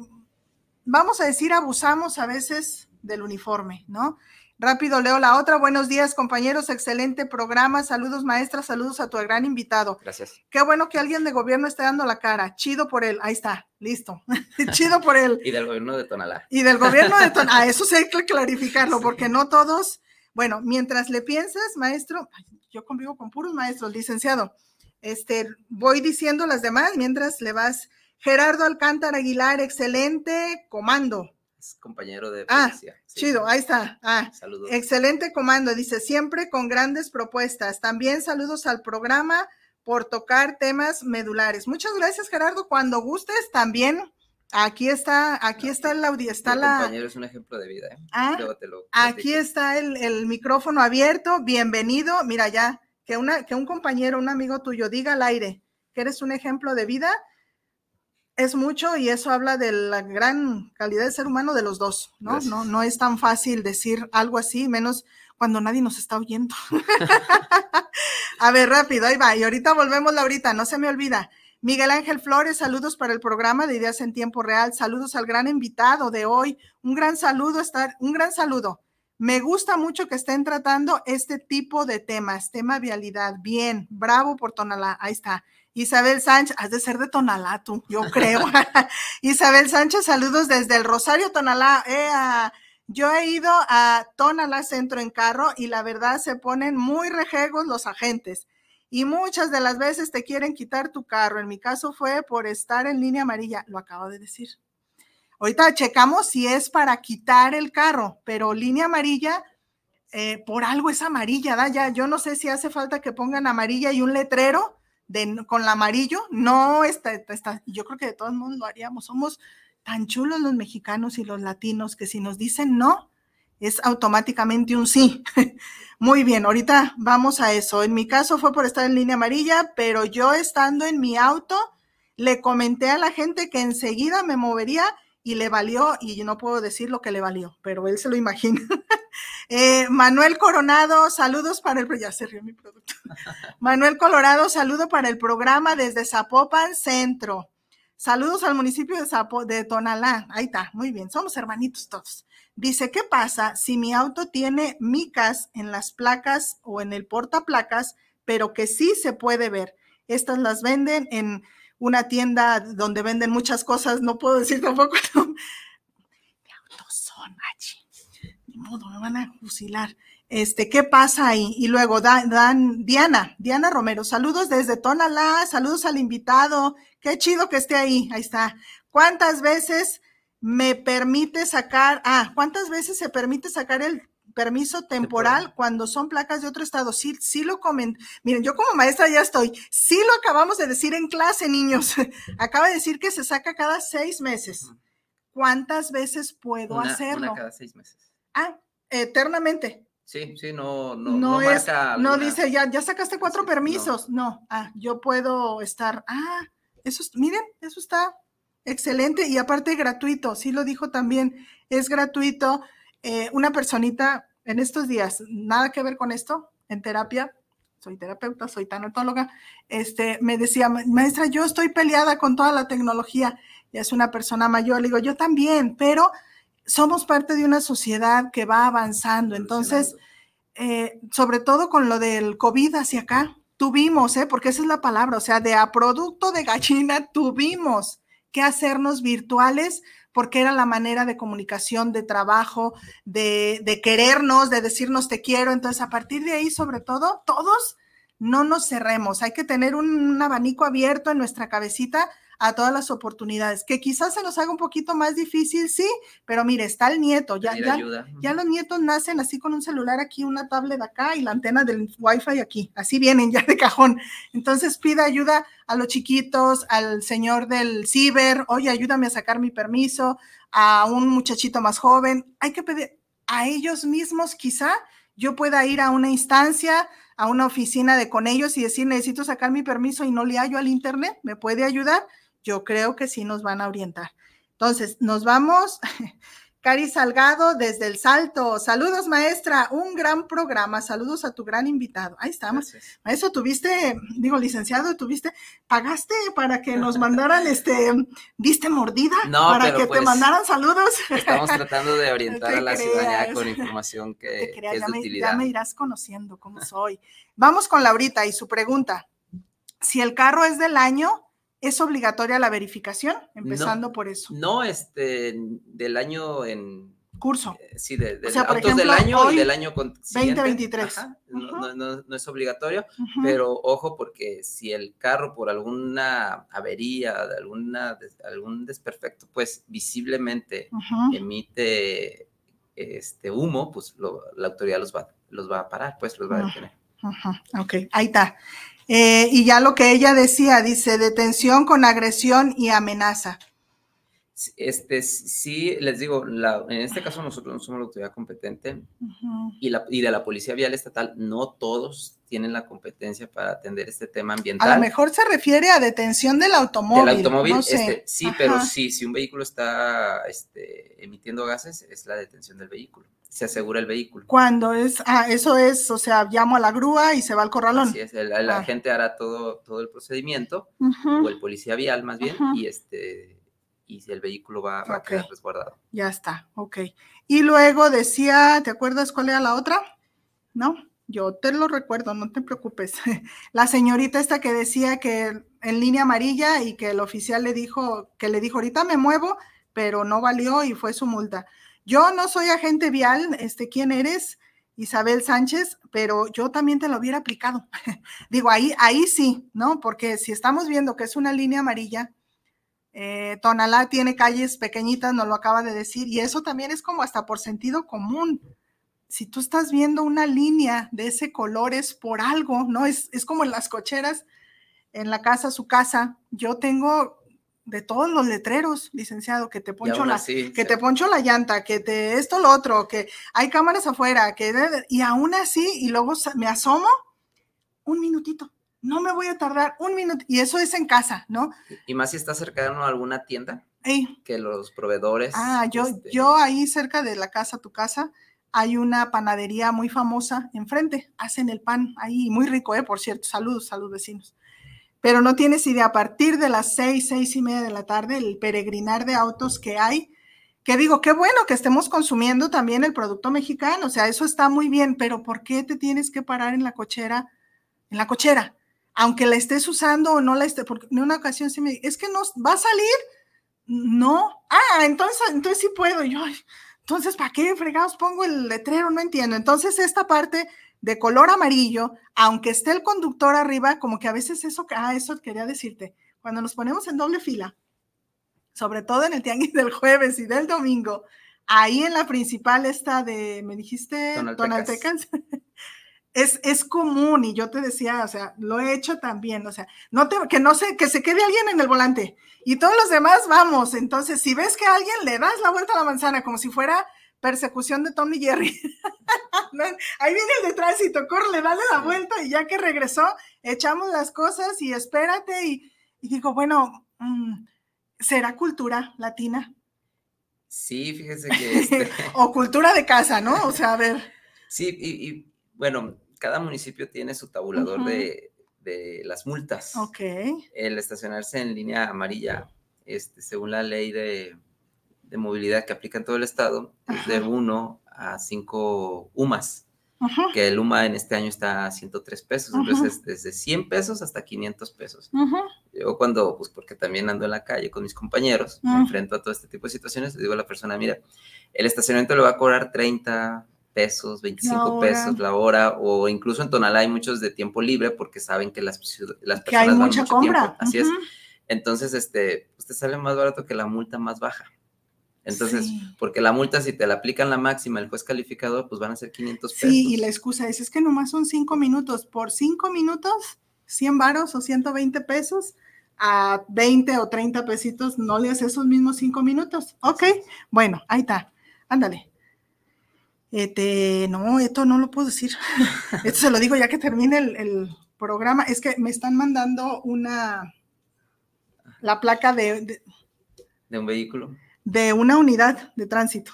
vamos a decir, abusamos a veces del uniforme, ¿no? Rápido leo la otra. Buenos días, compañeros. Excelente programa. Saludos, maestra. Saludos a tu gran invitado. Gracias. Qué bueno que alguien de gobierno esté dando la cara. Chido por él. Ahí está. Listo. Chido por él. Y del gobierno de Tonalá. Y del gobierno de Tonalá. A eso sí hay que clarificarlo, porque no todos. Bueno, mientras le piensas, maestro, yo convivo con puros maestros, licenciado. Este, voy diciendo las demás mientras le vas. Gerardo Alcántara Aguilar, excelente comando. Es compañero de Ah, policía. Sí. Chido, ahí está. Ah, Saludos. Excelente comando, dice, siempre con grandes propuestas. También saludos al programa por tocar temas medulares. Muchas gracias, Gerardo. Cuando gustes, también aquí está, aquí está el audio, está Mi la. compañero es un ejemplo de vida. ¿eh? Ah, Aquí está el, el micrófono abierto. Bienvenido. Mira ya, que, una, que un compañero, un amigo tuyo diga al aire que eres un ejemplo de vida, es mucho y eso habla de la gran calidad de ser humano de los dos, ¿no? Gracias. No, no es tan fácil decir algo así, menos cuando nadie nos está oyendo. A ver, rápido, ahí va. Y ahorita volvemos, Laurita, no se me olvida. Miguel Ángel Flores, saludos para el programa de Ideas en Tiempo Real. Saludos al gran invitado de hoy. Un gran saludo, estar, un gran saludo. Me gusta mucho que estén tratando este tipo de temas, tema vialidad. Bien, bravo por Tonalá. Ahí está. Isabel Sánchez, has de ser de Tonalá tú, yo creo. Isabel Sánchez, saludos desde el Rosario Tonalá. Eh, yo he ido a Tonalá Centro en carro y la verdad se ponen muy rejegos los agentes y muchas de las veces te quieren quitar tu carro. En mi caso fue por estar en línea amarilla, lo acabo de decir. Ahorita checamos si es para quitar el carro, pero línea amarilla, eh, por algo es amarilla, ¿da? Ya, yo no sé si hace falta que pongan amarilla y un letrero con el amarillo, no está, está, yo creo que de todos modos lo haríamos. Somos tan chulos los mexicanos y los latinos que si nos dicen no, es automáticamente un sí. Muy bien, ahorita vamos a eso. En mi caso fue por estar en línea amarilla, pero yo estando en mi auto, le comenté a la gente que enseguida me movería y le valió, y no puedo decir lo que le valió, pero él se lo imagina. Eh, Manuel Coronado, saludos para el, ya se rió mi producto. Manuel Colorado, saludo para el programa desde Zapopan Centro. Saludos al municipio de, Zapo, de Tonalá. Ahí está, muy bien, somos hermanitos todos. Dice, ¿qué pasa si mi auto tiene micas en las placas o en el portaplacas, pero que sí se puede ver? Estas las venden en una tienda donde venden muchas cosas, no puedo decir tampoco. ¿Qué autos son, modo, me van a fusilar. Este, ¿qué pasa ahí? Y luego Dan, Diana, Diana Romero, saludos desde Tonalá, saludos al invitado, qué chido que esté ahí, ahí está. ¿Cuántas veces me permite sacar, ah, cuántas veces se permite sacar el permiso temporal cuando son placas de otro estado? Sí, sí lo comen. Miren, yo como maestra ya estoy, sí lo acabamos de decir en clase, niños. Acaba de decir que se saca cada seis meses. ¿Cuántas veces puedo hacerlo? cada seis meses. Ah, eternamente. Sí, sí, no, no, no, es, no dice, ya, ya sacaste cuatro permisos. No. ah, yo puedo estar, ah, eso, miren, eso está excelente y aparte gratuito, sí lo dijo también, es gratuito. Eh, una personita en estos días, nada que ver con esto, en terapia, soy terapeuta, soy tanatóloga, este, me decía, maestra, yo estoy peleada con toda la tecnología, y es una persona mayor, le digo, yo también, pero somos parte de una sociedad que va avanzando. Entonces, eh, sobre todo con lo del COVID hacia acá, tuvimos, ¿eh? porque esa es la palabra, o sea, de a producto de gallina tuvimos que hacernos virtuales porque era la manera de comunicación, de trabajo, de, de querernos, de decirnos te quiero. Entonces, a partir de ahí, sobre todo, todos no nos cerremos. Hay que tener un abanico abierto en nuestra cabecita a todas las oportunidades, que quizás se nos haga un poquito más difícil, sí, pero mire, está el nieto, ya, ya, ya los nietos nacen así con un celular aquí, una tablet acá y la antena del wifi aquí, así vienen ya de cajón. Entonces pida ayuda a los chiquitos, al señor del ciber, oye, ayúdame a sacar mi permiso, a un muchachito más joven, hay que pedir a ellos mismos quizá yo pueda ir a una instancia, a una oficina de con ellos y decir, necesito sacar mi permiso y no le hallo al internet, ¿me puede ayudar? Yo creo que sí nos van a orientar. Entonces, nos vamos. Cari Salgado desde El Salto. Saludos, maestra. Un gran programa. Saludos a tu gran invitado. Ahí estamos. Maestro, tuviste, digo, licenciado, tuviste, pagaste para que nos mandaran este, ¿viste mordida? No, para que te pues, mandaran saludos. Estamos tratando de orientar a la ciudadanía con información que, es ya de utilidad. ya me irás conociendo cómo soy. Vamos con Laurita y su pregunta. Si el carro es del año, ¿Es obligatoria la verificación? Empezando por eso. No, este, del año en... Curso. Eh, sí, de, de del año y del año con, 2023. no, es obligatorio, pero ojo porque si el carro por alguna avería, de alguna, algún desperfecto, pues visiblemente emite este humo, pues la autoridad los va, los va a parar, pues los va a detener. Ok, ahí está. Eh, y ya lo que ella decía, dice detención con agresión y amenaza. Este, sí, les digo, en este caso nosotros no somos la autoridad competente y, la, y de la Policía Vial Estatal, no todos tienen la competencia para atender este tema ambiental. A lo mejor se refiere a detención del automóvil. Del automóvil, este, sí, pero sí, si un vehículo está este, emitiendo gases, es la detención del vehículo se asegura el vehículo. Cuando es, ah, eso es, o sea, llamo a la grúa y se va al corralón. Así es, el, la ah. gente hará todo, todo el procedimiento, o el policía vial más bien, y este y el vehículo va, va a quedar resguardado. Ya está, ok. Y luego decía, ¿te acuerdas cuál era la otra? ¿No? Yo te lo recuerdo, no te preocupes. La señorita esta que decía que en línea amarilla y que el oficial le dijo, que le dijo, ahorita me muevo, pero no valió y fue su multa. Yo no soy agente vial, este, ¿quién eres? Isabel Sánchez, pero yo también te lo hubiera aplicado. Digo, ahí, ahí sí, ¿no? Porque si estamos viendo que es una línea amarilla, eh, Tonalá tiene calles pequeñitas, nos lo acaba de decir, y eso también es como hasta por sentido común. Si tú estás viendo una línea de ese color es por algo, ¿no? Es, es como en las cocheras, en la casa, su casa. Yo tengo de todos los letreros, licenciado, que te poncho la, que te poncho la llanta, que te esto lo otro, que hay cámaras afuera, que y aún así, y luego me asomo un minutito. No me voy a tardar un minuto, y eso es en casa, ¿no? Y más si está cercano a alguna tienda, que los proveedores. Ah, yo, este yo ahí cerca de la casa, tu casa, hay una panadería muy famosa enfrente, hacen el pan ahí, muy rico, ¿eh? Por cierto, saludos, saludos vecinos pero no tienes idea, a partir de las seis, seis y media de la tarde, el peregrinar de autos que hay, que digo, qué bueno que estemos consumiendo también el producto mexicano, o sea, eso está muy bien, pero ¿por qué te tienes que parar en la cochera? En la cochera, aunque la estés usando o no la estés, porque en una ocasión sí me es que no, ¿va a salir? No, ah, entonces, entonces sí puedo, yo, entonces, ¿para qué fregados pongo el letrero? No entiendo. Entonces, esta parte de color amarillo, aunque esté el conductor arriba, como que a veces eso, ah, eso quería decirte, cuando nos ponemos en doble fila, sobre todo en el tianguis del jueves y del domingo, ahí en la principal esta de, me dijiste, Tonaltecas, es, es común y yo te decía, o sea, lo he hecho también, o sea, no te, que no sé, que se quede alguien en el volante y todos los demás vamos, entonces si ves que a alguien le das la vuelta a la manzana como si fuera persecución de Tom y Jerry. Ahí viene el de tránsito, corre, dale la vuelta y ya que regresó, echamos las cosas y espérate y, digo, bueno, mm, ¿será cultura latina? Sí, fíjese que... Este o cultura de casa, ¿no? O sea, a ver. Sí, y, bueno, cada municipio tiene su tabulador de, las multas. Ok. El estacionarse en línea amarilla, este, según la ley de de movilidad que aplica en todo el estado es de 1 a 5 UMAS, que el UMA en este año está a 103 pesos, entonces desde 100 pesos hasta 500 pesos. Yo cuando, pues porque también ando en la calle con mis compañeros, me enfrento a todo este tipo de situaciones, le digo a la persona, mira, el estacionamiento le va a cobrar 30 pesos, 25 pesos la hora, o incluso en Tonalá hay muchos de tiempo libre porque saben que las, las personas que hay mucha compra. Así es. Entonces, este, usted sale más barato que la multa más baja. Entonces, porque la multa, si te la aplican la máxima, el juez calificador, pues van a ser 500 pesos. Sí, y la excusa es, es que nomás son cinco minutos. Por cinco minutos, 100 varos o 120 pesos, a 20 o 30 pesitos, no le haces esos mismos cinco minutos. Ok, bueno, ahí está. Ándale. Este, no, esto no lo puedo decir. esto se lo digo ya que termine el, programa. Es que me están mandando una, la placa de, de un vehículo de una unidad de tránsito.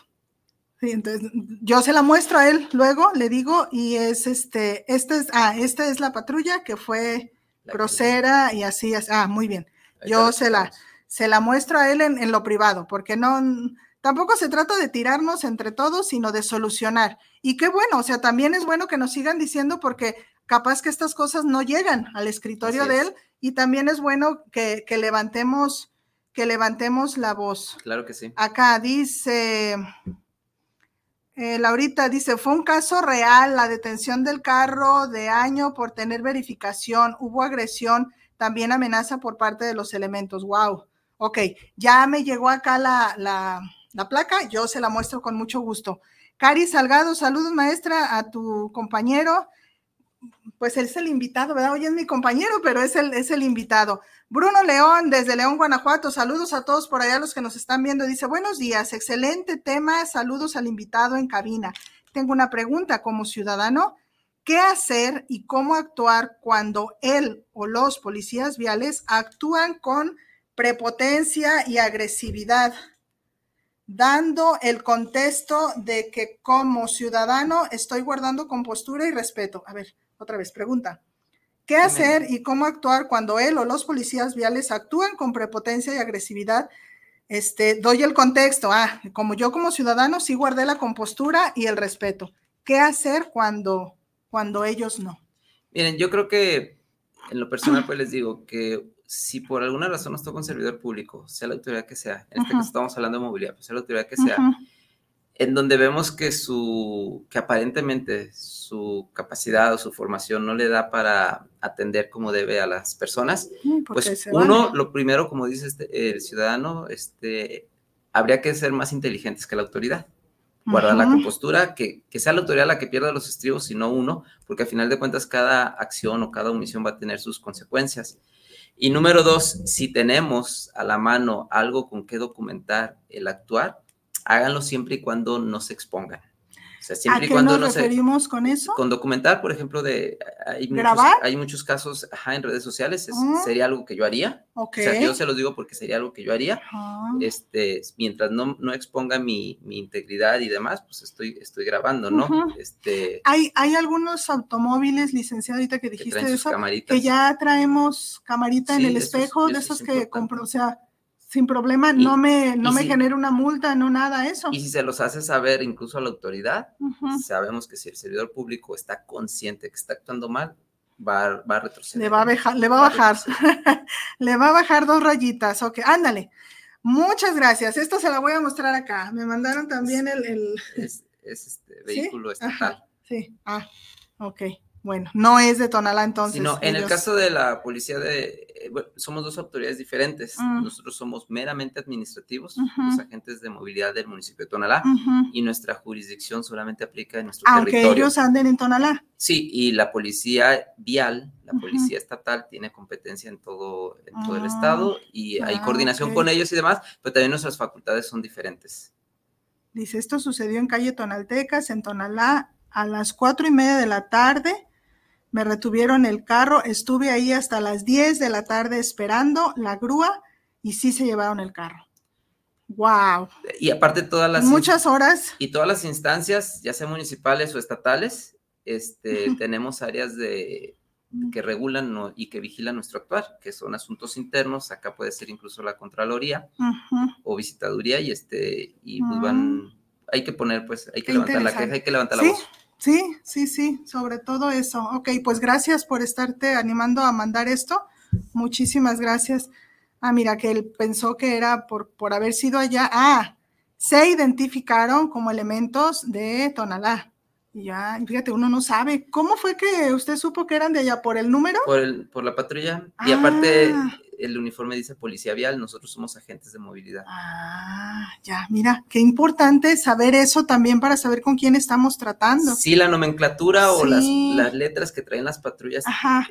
entonces, yo se la muestro a él luego, le digo, y es este, este es, ah, esta es la patrulla que fue grosera y así, ah, muy bien. yo se la, se la muestro a él en, lo privado, porque no, tampoco se trata de tirarnos entre todos, sino de solucionar. Y qué bueno, o sea, también es bueno que nos sigan diciendo porque capaz que estas cosas no llegan al escritorio de él y también es bueno que, que levantemos que levantemos la voz. Claro que sí. Acá dice, eh, Laurita dice, fue un caso real, la detención del carro de año por tener verificación, hubo agresión, también amenaza por parte de los elementos. Wow. Ok, ya me llegó acá la, la, la placa, yo se la muestro con mucho gusto. Cari Salgado, saludos maestra a tu compañero pues él es el invitado, ¿verdad? Hoy es mi compañero, pero es el, es el invitado. Bruno León, desde León, Guanajuato, saludos a todos por allá los que nos están viendo. Dice, buenos días, excelente tema, saludos al invitado en cabina. Tengo una pregunta como ciudadano, ¿qué hacer y cómo actuar cuando él o los policías viales actúan con prepotencia y agresividad? Dando el contexto de que como ciudadano estoy guardando compostura y respeto. A ver, otra vez, pregunta. ¿Qué hacer y cómo actuar cuando él o los policías viales actúan con prepotencia y agresividad Este, doy el contexto. Ah, como yo como ciudadano sí guardé la compostura y el respeto. ¿Qué hacer cuando, cuando ellos no? Miren, yo creo que en lo personal pues les digo que si por alguna razón nos toca un servidor público, sea la autoridad que sea, en este caso estamos hablando de movilidad, pues sea la autoridad que sea, en donde vemos que su, que aparentemente su capacidad o su formación no le da para atender como debe a las personas, pues uno, lo primero, como dice este, el ciudadano, este, habría que ser más inteligentes que la autoridad. Guardar la compostura, que, que, sea la autoridad la que pierda los estribos y no uno, porque al final de cuentas cada acción o cada omisión va a tener sus consecuencias. Y número dos, si tenemos a la mano algo con que documentar el actuar, háganlo siempre y cuando no se expongan. O sea, siempre ¿A y qué cuando nos referimos con eso? Con documentar, por ejemplo, de hay muchos, hay muchos casos en redes sociales, ah. sería algo que yo haría. O sea, yo se los digo porque sería algo que yo haría. Este, mientras no, no exponga mi, mi, integridad y demás, pues estoy, estoy grabando, ¿no? este, hay, hay algunos automóviles, licenciado, ahorita que dijiste que eso, que ya traemos camarita en el espejo, de esos que compro, o sea, sin problema, no me, no me genera una multa, no nada eso. Y si se los hace saber incluso a la autoridad, sabemos que si el servidor público está consciente que está actuando mal, va, va a retroceder. Le va a, bajar, le va a bajar, le va a bajar dos rayitas, ok, ándale. Muchas gracias, esto se la voy a mostrar acá. Me mandaron también el... el... Es, este vehículo estatal. sí, ah, ok. Bueno, no es de Tonalá entonces. Sino, en el caso de la policía de, eh, somos dos autoridades diferentes. Mm. Nosotros somos meramente administrativos, los agentes de movilidad del municipio de Tonalá, y nuestra jurisdicción solamente aplica en nuestro Aunque territorio. ellos anden en Tonalá. Sí, y la policía vial, la policía estatal, tiene competencia en todo, en todo el ah, estado y hay ah, coordinación con ellos y demás, pero también nuestras facultades son diferentes. Dice, esto sucedió en calle Tonaltecas, en Tonalá, a las cuatro y media de la tarde me retuvieron el carro, estuve ahí hasta las 10 de la tarde esperando la grúa y sí se llevaron el carro. Wow. Y aparte todas las muchas horas y todas las instancias, ya sean municipales o estatales, este, tenemos áreas de que regulan y que vigilan nuestro actuar, que son asuntos internos, acá puede ser incluso la contraloría o visitaduría y este y pues van hay que poner pues hay que levantar la queja, hay que levantar la voz. Sí, sí, sí, sobre todo eso. Ok, pues gracias por estarte animando a mandar esto. Muchísimas gracias. Ah, mira, que él pensó que era por, por haber sido allá. Ah, se identificaron como elementos de Tonalá. Y ya, fíjate, uno no sabe. ¿Cómo fue que usted supo que eran de allá? ¿Por el número? Por, el, por la patrulla. Y aparte, ah el uniforme dice policía vial, nosotros somos agentes de movilidad. Ah, ya, mira, qué importante saber eso también para saber con quién estamos tratando. Sí, la nomenclatura o las, letras que traen las patrullas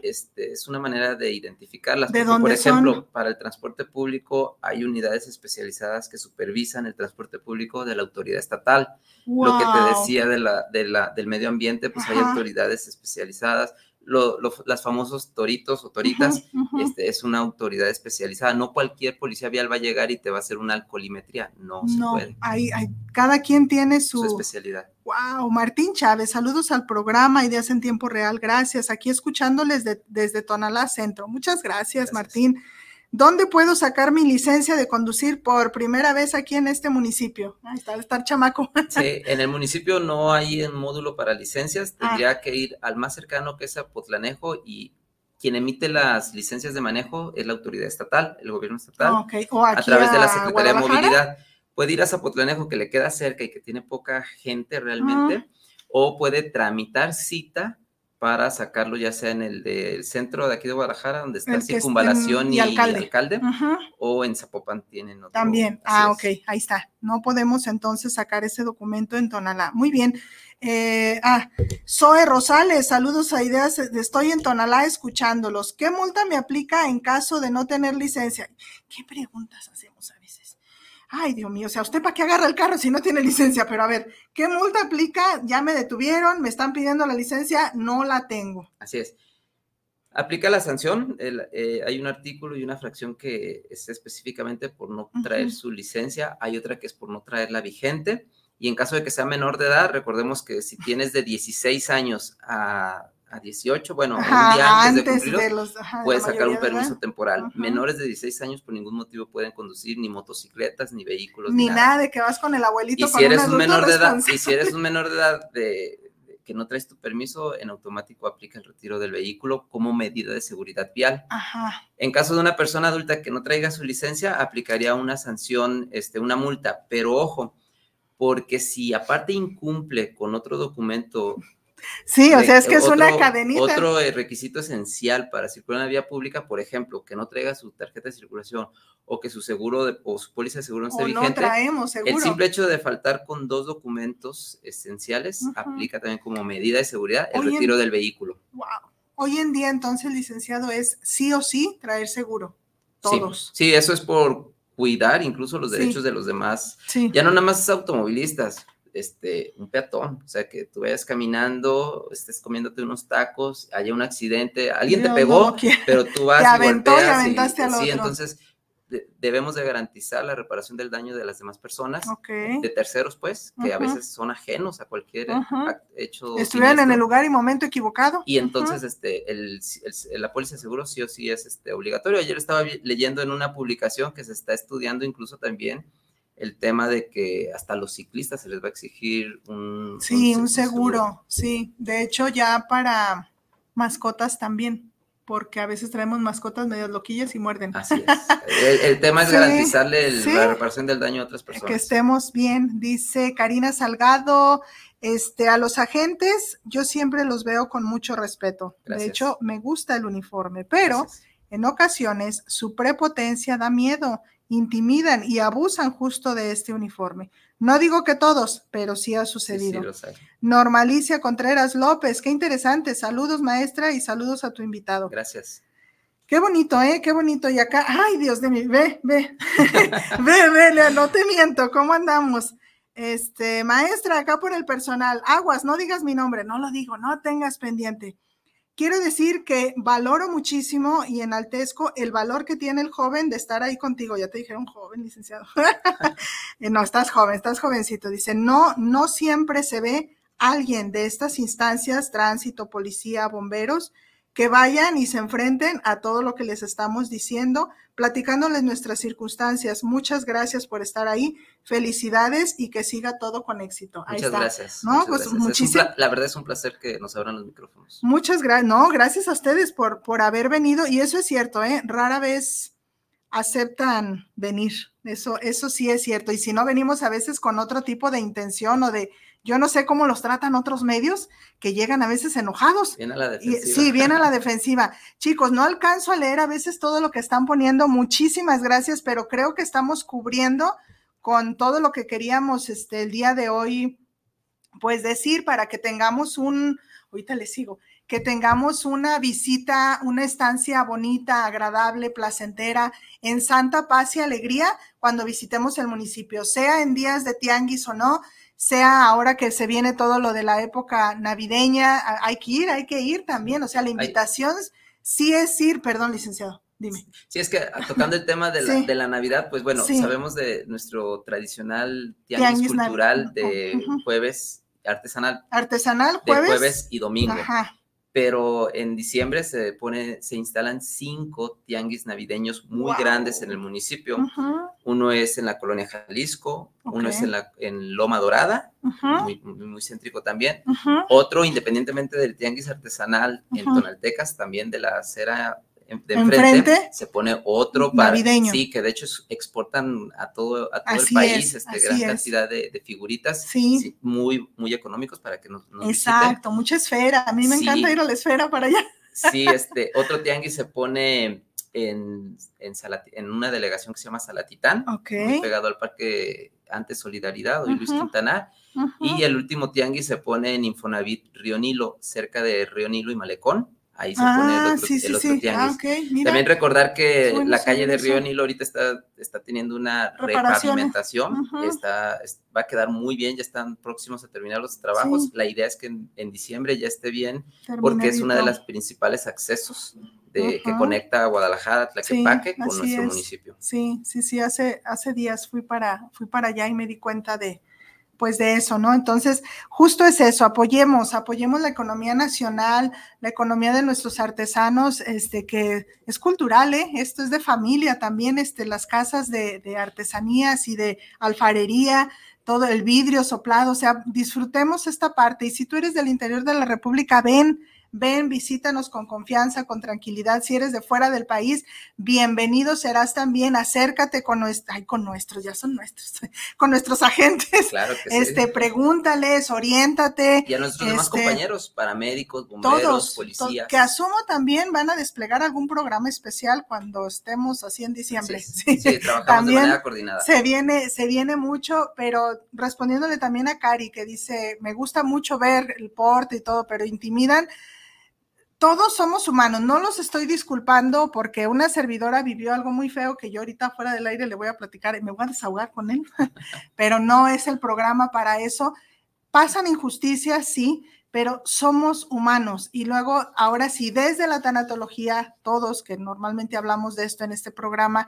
este, es una manera de identificarlas. ¿De dónde por ejemplo, para el transporte público hay unidades especializadas que supervisan el transporte público de la autoridad estatal. Lo que te decía de la, de la, del medio ambiente, pues hay autoridades especializadas las famosos toritos o toritas, Este, es una autoridad especializada. No cualquier policía vial va a llegar y te va a hacer una alcoholimetría. No, se puede. Hay, cada quien tiene su... especialidad. Wow, Martín Chávez, saludos al programa Ideas en Tiempo Real. Gracias. Aquí escuchándoles desde Tonalá Centro. Muchas gracias. Martín. ¿Dónde puedo sacar mi licencia de conducir por primera vez aquí en este municipio? Ahí está, estar chamaco. Sí, en el municipio no hay un módulo para licencias, ah. tendría que ir al más cercano que es a Potlanejo y quien emite las licencias de manejo es la autoridad estatal, el gobierno estatal, ah, a través de la Secretaría de Movilidad. Puede ir a Zapotlanejo que le queda cerca y que tiene poca gente realmente, o puede tramitar cita para sacarlo ya sea en el del centro de aquí de Guadalajara, donde está circunvalación y, alcalde, o en Zapopan tienen otro. También, ah, ok, ahí está. No podemos entonces sacar ese documento en Tonalá. Muy bien. Eh, ah, Zoe Rosales, saludos a ideas, estoy en Tonalá escuchándolos. ¿Qué multa me aplica en caso de no tener licencia? ¿Qué preguntas hacemos a? Ay Dios mío, o sea, ¿usted para qué agarra el carro si no tiene licencia? Pero a ver, ¿qué multa aplica? Ya me detuvieron, me están pidiendo la licencia, no la tengo. Así es. Aplica la sanción, eh, hay un artículo y una fracción que es específicamente por no traer su licencia, hay otra que es por no traerla vigente, y en caso de que sea menor de edad, recordemos que si tienes de 16 años a, a 18, bueno, un día antes, de cumplirlos, puede sacar un permiso temporal. Menores de 16 años por ningún motivo pueden conducir ni motocicletas, ni vehículos. Ni, nada. de que vas con el abuelito. Y si eres un, menor de edad, y si eres un menor de edad de, que no traes tu permiso, en automático aplica el retiro del vehículo como medida de seguridad vial. Ajá. En caso de una persona adulta que no traiga su licencia, aplicaría una sanción, este, una multa. Pero ojo, porque si aparte incumple con otro documento Sí, o sea, es que es una cadenita. Otro eh, requisito esencial para circular en la vía pública, por ejemplo, que no traiga su tarjeta de circulación o que su seguro de, o su póliza de seguro no esté vigente. No traemos seguro. El simple hecho de faltar con dos documentos esenciales aplica también como medida de seguridad el retiro del vehículo. Wow. Hoy en día, entonces, licenciado, es sí o sí traer seguro. Todos. Sí, eso es por cuidar incluso los derechos de los demás. Ya no nada más automovilistas, este, un peatón, o sea, que tú vayas caminando, estés comiéndote unos tacos, haya un accidente, alguien te pegó, pero tú vas te aventó y, aventaste al sí, entonces debemos de garantizar la reparación del daño de las demás personas, de terceros, pues, que a veces son ajenos a cualquier hecho. Estuvieron en el lugar y momento equivocado. Y entonces, este, el, la póliza de seguro sí o sí es este, obligatorio. Ayer estaba leyendo en una publicación que se está estudiando incluso también el tema de que hasta a los ciclistas se les va a exigir un... Sí, un, seguro, sí. De hecho, ya para mascotas también, porque a veces traemos mascotas medio loquillas y muerden. Así es. El, tema es garantizarle la reparación del daño a otras personas. Que estemos bien, dice Karina Salgado. Este, a los agentes yo siempre los veo con mucho respeto. De hecho, me gusta el uniforme, pero en ocasiones su prepotencia da miedo intimidan y abusan justo de este uniforme. No digo que todos, pero sí ha sucedido. Normalicia Contreras López, qué interesante. Saludos, maestra, y saludos a tu invitado. Gracias. Qué bonito, ¿eh? Qué bonito. Y acá, ay, Dios de mí, ve, ve, ve, ve, no te miento, ¿cómo andamos? Este, maestra, acá por el personal, aguas, no digas mi nombre, no lo digo, no tengas pendiente. Quiero decir que valoro muchísimo y enaltezco el valor que tiene el joven de estar ahí contigo. Ya te dijeron joven, licenciado. no, estás joven, estás jovencito. Dice, no, no siempre se ve alguien de estas instancias, tránsito, policía, bomberos, que vayan y se enfrenten a todo lo que les estamos diciendo, platicándoles nuestras circunstancias. Muchas gracias por estar ahí. Felicidades y que siga todo con éxito. Muchas gracias. ¿No? pues la verdad es un placer que nos abran los micrófonos. Muchas gracias. No, gracias a ustedes por, por haber venido. Y eso es cierto, ¿eh? Rara vez aceptan venir. Eso, eso sí es cierto. Y si no venimos a veces con otro tipo de intención o de yo no sé cómo los tratan otros medios que llegan a veces enojados. Viene a la defensiva. sí, viene a la defensiva. Chicos, no alcanzo a leer a veces todo lo que están poniendo. Muchísimas gracias, pero creo que estamos cubriendo con todo lo que queríamos este, el día de hoy, pues decir para que tengamos un, ahorita les sigo, que tengamos una visita, una estancia bonita, agradable, placentera, en santa paz y alegría cuando visitemos el municipio, sea en días de tianguis o no sea ahora que se viene todo lo de la época navideña, hay que ir, hay que ir también, o sea, la invitación sí es ir, perdón, licenciado. Dime. Sí, es que ah, tocando el tema de la, de la Navidad, pues bueno, sabemos de nuestro tradicional tianguis, cultural de jueves artesanal. Artesanal, jueves. De jueves y domingo. Ajá pero en diciembre se pone, se instalan cinco tianguis navideños muy grandes en el municipio. Uno es en la colonia Jalisco, uno es en, la, en Loma Dorada, muy, muy, céntrico también. Otro, independientemente del tianguis artesanal en Tonaltecas, también de la acera de enfrente, se pone otro para, navideño. Sí, que de hecho exportan a todo, a todo el país este, gran cantidad de, figuritas sí. muy, muy económicos para que nos, Exacto, mucha esfera. A mí me encanta ir a la esfera para allá. Sí, este, otro tianguis se pone en, en, en una delegación que se llama Salatitán, muy pegado al parque antes Solidaridad, hoy Luis Quintana. Y el último tianguis se pone en Infonavit Río Nilo, cerca de Río Nilo y Malecón ahí se pone el ah, otro, sí, sí, sí. Ah, También recordar que la calle de Río Nilo ahorita está, está teniendo una repavimentación, está, va a quedar muy bien, ya están próximos a terminar los trabajos. La idea es que en, diciembre ya esté bien, porque es una de las principales accesos de, que conecta a Guadalajara, Tlaquepaque con nuestro municipio. Sí, sí, sí, hace, hace días fui para, fui para allá y me di cuenta de, pues de eso, ¿no? Entonces, justo es eso, apoyemos, apoyemos la economía nacional, la economía de nuestros artesanos, este, que es cultural, ¿eh? Esto es de familia también, este, las casas de, de artesanías y de alfarería, todo el vidrio soplado, o sea, disfrutemos esta parte. Y si tú eres del interior de la República, ven, ven, visítanos con confianza, con tranquilidad. Si eres de fuera del país, bienvenido serás también. Acércate con nuestros, ay, con nuestros, ya son nuestros, con nuestros agentes. Claro que este, pregúntales, oriéntate. Y a nuestros demás este, compañeros, paramédicos, bomberos, Todos, policías. to- que asumo también van a desplegar algún programa especial cuando estemos así en diciembre. Sí, sí, trabajamos También de manera coordinada. Se viene, se viene mucho, pero respondiéndole también a Cari, que dice, me gusta mucho ver el porte y todo, pero intimidan. Todos somos humanos, no los estoy disculpando porque una servidora vivió algo muy feo que yo ahorita fuera del aire le voy a platicar y me voy a desahogar con él, pero no es el programa para eso. Pasan injusticias, sí, pero somos humanos. Y luego, ahora sí, desde la tanatología, todos que normalmente hablamos de esto en este programa,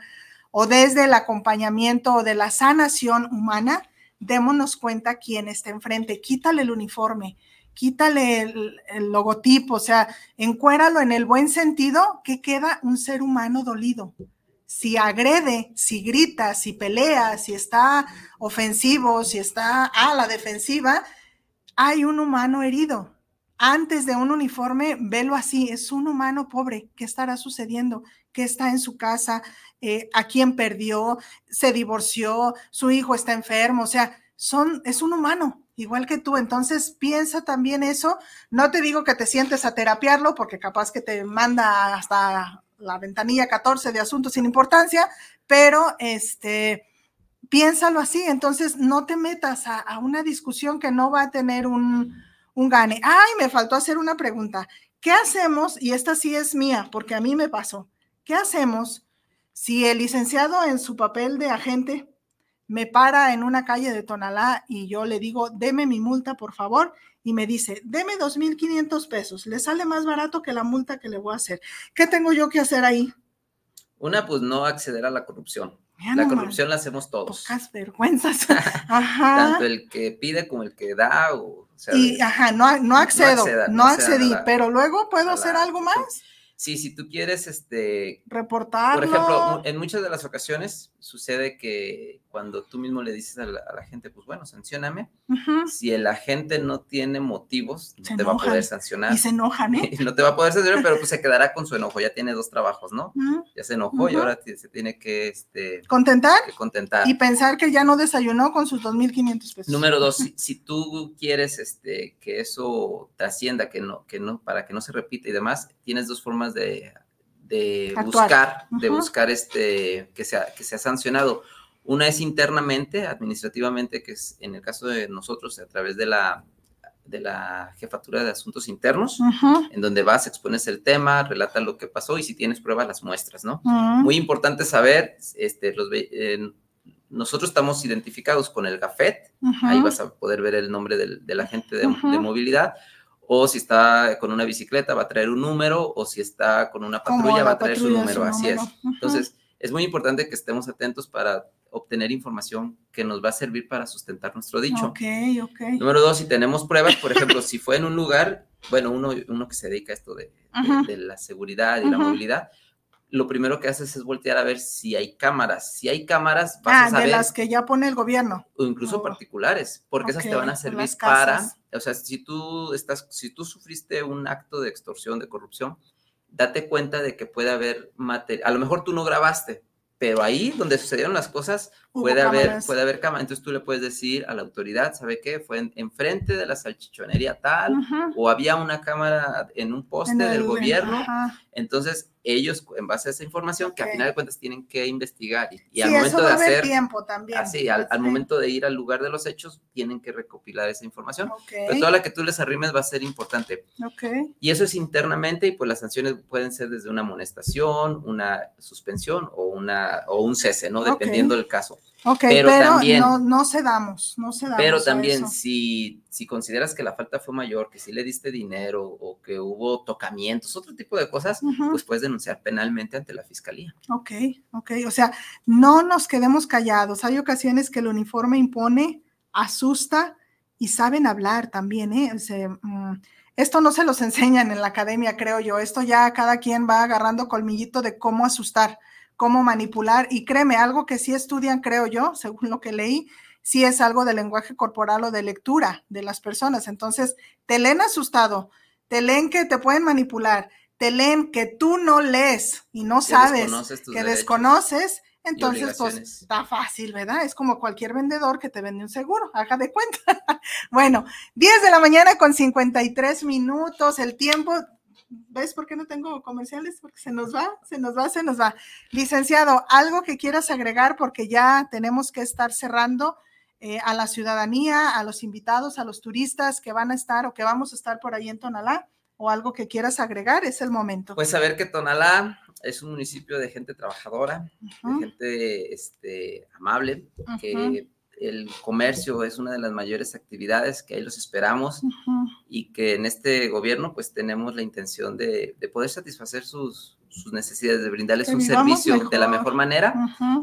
o desde el acompañamiento o de la sanación humana, démonos cuenta quién está enfrente, quítale el uniforme, quítale el, logotipo, o sea, encuéralo en el buen sentido, que queda un ser humano dolido. Si agrede, si grita, si pelea, si está ofensivo, si está a la defensiva, hay un humano herido. Antes de un uniforme, velo así, es un humano pobre. ¿Qué estará sucediendo? ¿Qué está en su casa? Eh, ¿A quién perdió? ¿Se divorció? ¿Su hijo está enfermo? O sea, son, es un humano, igual que tú. Entonces, piensa también eso. No te digo que te sientes a terapiarlo, porque capaz que te manda hasta la ventanilla 14 de asuntos sin importancia, pero este, piénsalo así. Entonces, no te metas a, una discusión que no va a tener un, un gane. Ay, me faltó hacer una pregunta. ¿Qué hacemos? Y esta sí es mía, porque a mí me pasó. ¿Qué hacemos si el licenciado en su papel de agente me para en una calle de Tonalá y yo le digo, deme mi multa, por favor, y me dice, deme 2.500 pesos, le sale más barato que la multa que le voy a hacer. ¿Qué tengo yo que hacer ahí? Una, pues no acceder a la corrupción. Mira La nomás, corrupción la hacemos todos. Pocas vergüenzas. Ajá. Tanto el que pide como el que da. O, o sea, Y, ajá, no, no accedo, acceda, no, accedí, la- pero luego puedo la- hacer algo más, Sí, si tú quieres, este, reportarlo. por ejemplo, en muchas de las ocasiones sucede que cuando tú mismo le dices a la, a la gente, pues bueno, sancioname, si el agente no tiene motivos, no Se te va a poder sancionar. Y se enojan, ¿eh? no te va a poder sancionar, pero pues se quedará con su enojo, ya tiene dos trabajos, ¿no? Ya se enojó y ahora se tiene que, este, Contentar que contentar. y pensar que ya no desayunó con sus 2.500 pesos. Número dos, si, si tú quieres este, que eso trascienda, que no, que no, para que no se repita y demás, tienes dos formas de, de Actuar. buscar, de buscar este, que sea, que sea sancionado. Una es internamente, administrativamente, que es en el caso de nosotros, a través de la, de la jefatura de asuntos internos, en donde vas, expones el tema, relata lo que pasó y si tienes pruebas las muestras, ¿no? Muy importante saber, este, los, eh, nosotros estamos identificados con el GAFET, ahí vas a poder ver el nombre del, del agente de, de movilidad, o si está con una bicicleta va a traer un número, o si está con una patrulla la va a traer su número, su así es. número. Entonces, es muy importante que estemos atentos para obtener información que nos va a servir para sustentar nuestro dicho. Ok, ok. Número dos, si tenemos pruebas, por ejemplo, si fue en un lugar, bueno, uno, uno que se dedica a esto de, de- la seguridad y la movilidad, lo primero que haces es voltear a ver si hay cámaras. Si hay cámaras, vas Ah, a saber, de las que ya pone el gobierno. o incluso Oh. particulares, porque esas te van a servir para, o sea, si tú estás, si tú sufriste un acto de extorsión, de corrupción, date cuenta de que puede haber material, a lo mejor tú no grabaste, pero ahí donde sucedieron las cosas Puede haber, puede haber cámara. Entonces tú le puedes decir a la autoridad, ¿sabe qué? Fue en- enfrente de la salchichonería tal, o había una cámara en un poste En el- del en- gobierno. Entonces ellos, en base a esa información, que a Ok. final de cuentas tienen que investigar y, y sí, al momento de hacer, tiempo también. así, al, al Sí. momento de ir al lugar de los hechos, tienen que recopilar esa información. Pero toda la que tú les arrimes va a ser importante. ok. Y eso es internamente y pues las sanciones pueden ser desde una amonestación, una suspensión o, una, o un cese, ¿no? Dependiendo del caso. Ok, Pero pero, también- no, no cedamos, no cedamos. Pero también si, si consideras que la falta fue mayor, que si le diste dinero o que hubo tocamientos, otro tipo de cosas, pues puedes denunciar penalmente ante la fiscalía. Ok, ok. O sea, no nos quedemos callados. Hay ocasiones que el uniforme impone asusta y saben hablar también, ¿eh? Mm, esto no se los enseñan en la academia, creo yo. Esto ya cada quien va agarrando colmillito de cómo asustar, cómo manipular. Y créeme, algo que sí estudian, creo yo, según lo que leí, sí es algo de lenguaje corporal o de lectura de las personas. Entonces, te leen asustado, te leen que te pueden manipular, te leen que tú no lees y no sabes, que desconoces entonces, pues está fácil, ¿verdad? Es como cualquier vendedor que te vende un seguro, haga de cuenta. bueno, 10 de la mañana con 53 minutos, el tiempo, ¿ves por qué no tengo comerciales? Porque se nos va, se nos va, se nos va. Licenciado, algo que quieras agregar porque ya tenemos que estar cerrando eh, a la ciudadanía, a los invitados, a los turistas que van a estar o que vamos a estar por ahí en Tonalá o algo que quieras agregar, es el momento. Pues saber que Tonalá es un municipio de gente trabajadora, de gente este, amable, que el comercio es una de las mayores actividades que ahí los esperamos y que en este gobierno pues tenemos la intención de, de poder satisfacer sus, sus necesidades, de brindarles un servicio de la mejor manera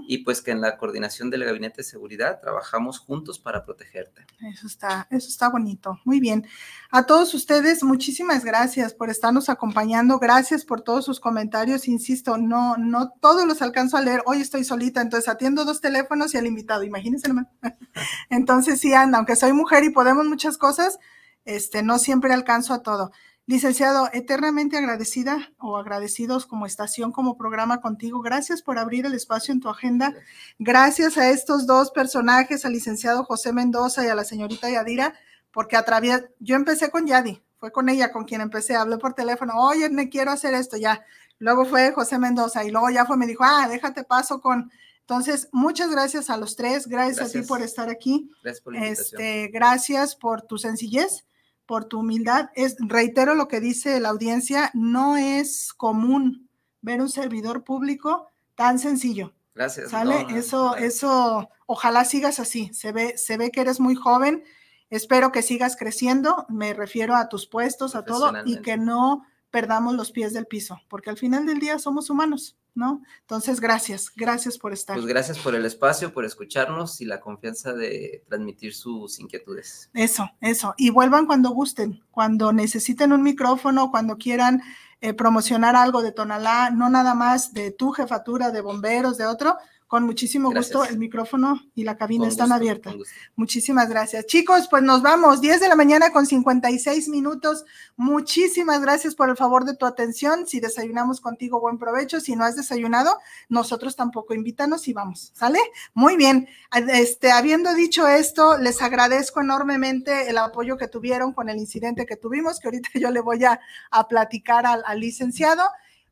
y pues que en la coordinación del Gabinete de Seguridad trabajamos juntos para protegerte. Eso está, eso está bonito. Muy bien. A todos ustedes, muchísimas gracias por estarnos acompañando. Gracias por todos sus comentarios. Insisto, no, no todos los alcanzo a leer. Hoy estoy solita, entonces atiendo dos teléfonos y al invitado. Imagínense. entonces sí, anda, aunque soy mujer y podemos muchas cosas, este, no siempre alcanzo a todo. Licenciado, eternamente agradecida o agradecidos como estación, como programa contigo. Gracias por abrir el espacio en tu agenda. Gracias a estos dos personajes, al licenciado José Mendoza y a la señorita Yadira, porque a través, yo empecé con Yadi, fue con ella con quien empecé, hablé por teléfono, oye, me quiero hacer esto ya. Luego fue José Mendoza y luego ya fue, me dijo, ah, déjate paso con, entonces, muchas gracias a los tres, gracias, a ti por estar aquí. Gracias por la Este, gracias por tu sencillez por tu humildad. Es, reitero lo que dice la audiencia, no es común ver un servidor público tan sencillo. Gracias. ¿Sale? eso, eso, ojalá sigas así. Se ve, se ve que eres muy joven. Espero que sigas creciendo. Me refiero a tus puestos, a todo, y que no perdamos los pies del piso, porque al final del día somos humanos. ¿No? Entonces, gracias, gracias por estar. Pues gracias por el espacio, por escucharnos y la confianza de transmitir sus inquietudes. Eso, eso. Y vuelvan cuando gusten, cuando necesiten un micrófono, cuando quieran eh, promocionar algo de Tonalá, no nada más de tu jefatura, de bomberos, de otro, con muchísimo gusto, el micrófono y la cabina están abiertas. Muchísimas gracias. Chicos, pues nos vamos, 10 de la mañana con 56 minutos. Muchísimas gracias por el favor de tu atención. Si desayunamos contigo, buen provecho. Si no has desayunado, nosotros tampoco invítanos y vamos, ¿sale? Muy bien. Este, habiendo dicho esto, les agradezco enormemente el apoyo que tuvieron con el incidente que tuvimos, que ahorita yo le voy a, platicar al licenciado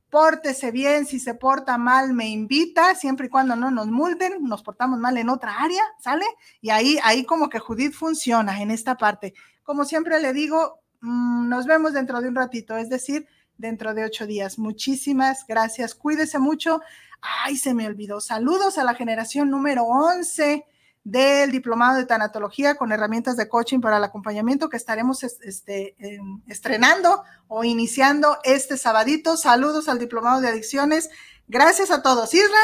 pórtese bien, si se porta mal, me invita, siempre y cuando no nos multen, nos portamos mal en otra área, ¿sale? Y ahí, ahí como que Judith funciona en esta parte. Como siempre le digo, mm, nos vemos dentro de un ratito, es decir, dentro de ocho días. Muchísimas gracias, cuídese mucho. Ay, se me olvidó. Saludos a la generación número 11 del diplomado de tanatología con herramientas de coaching para el acompañamiento que estaremos este, em, estrenando o iniciando este sabadito. Saludos al diplomado de adicciones. Gracias a todos. Isra,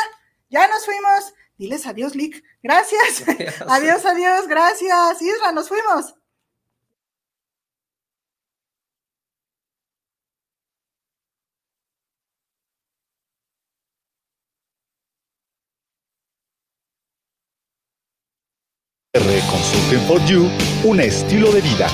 ya nos fuimos. Diles adiós, Lick. Gracias. adiós, adiós. Gracias. Isra, nos fuimos. Reconsulting for You, un estilo de vida.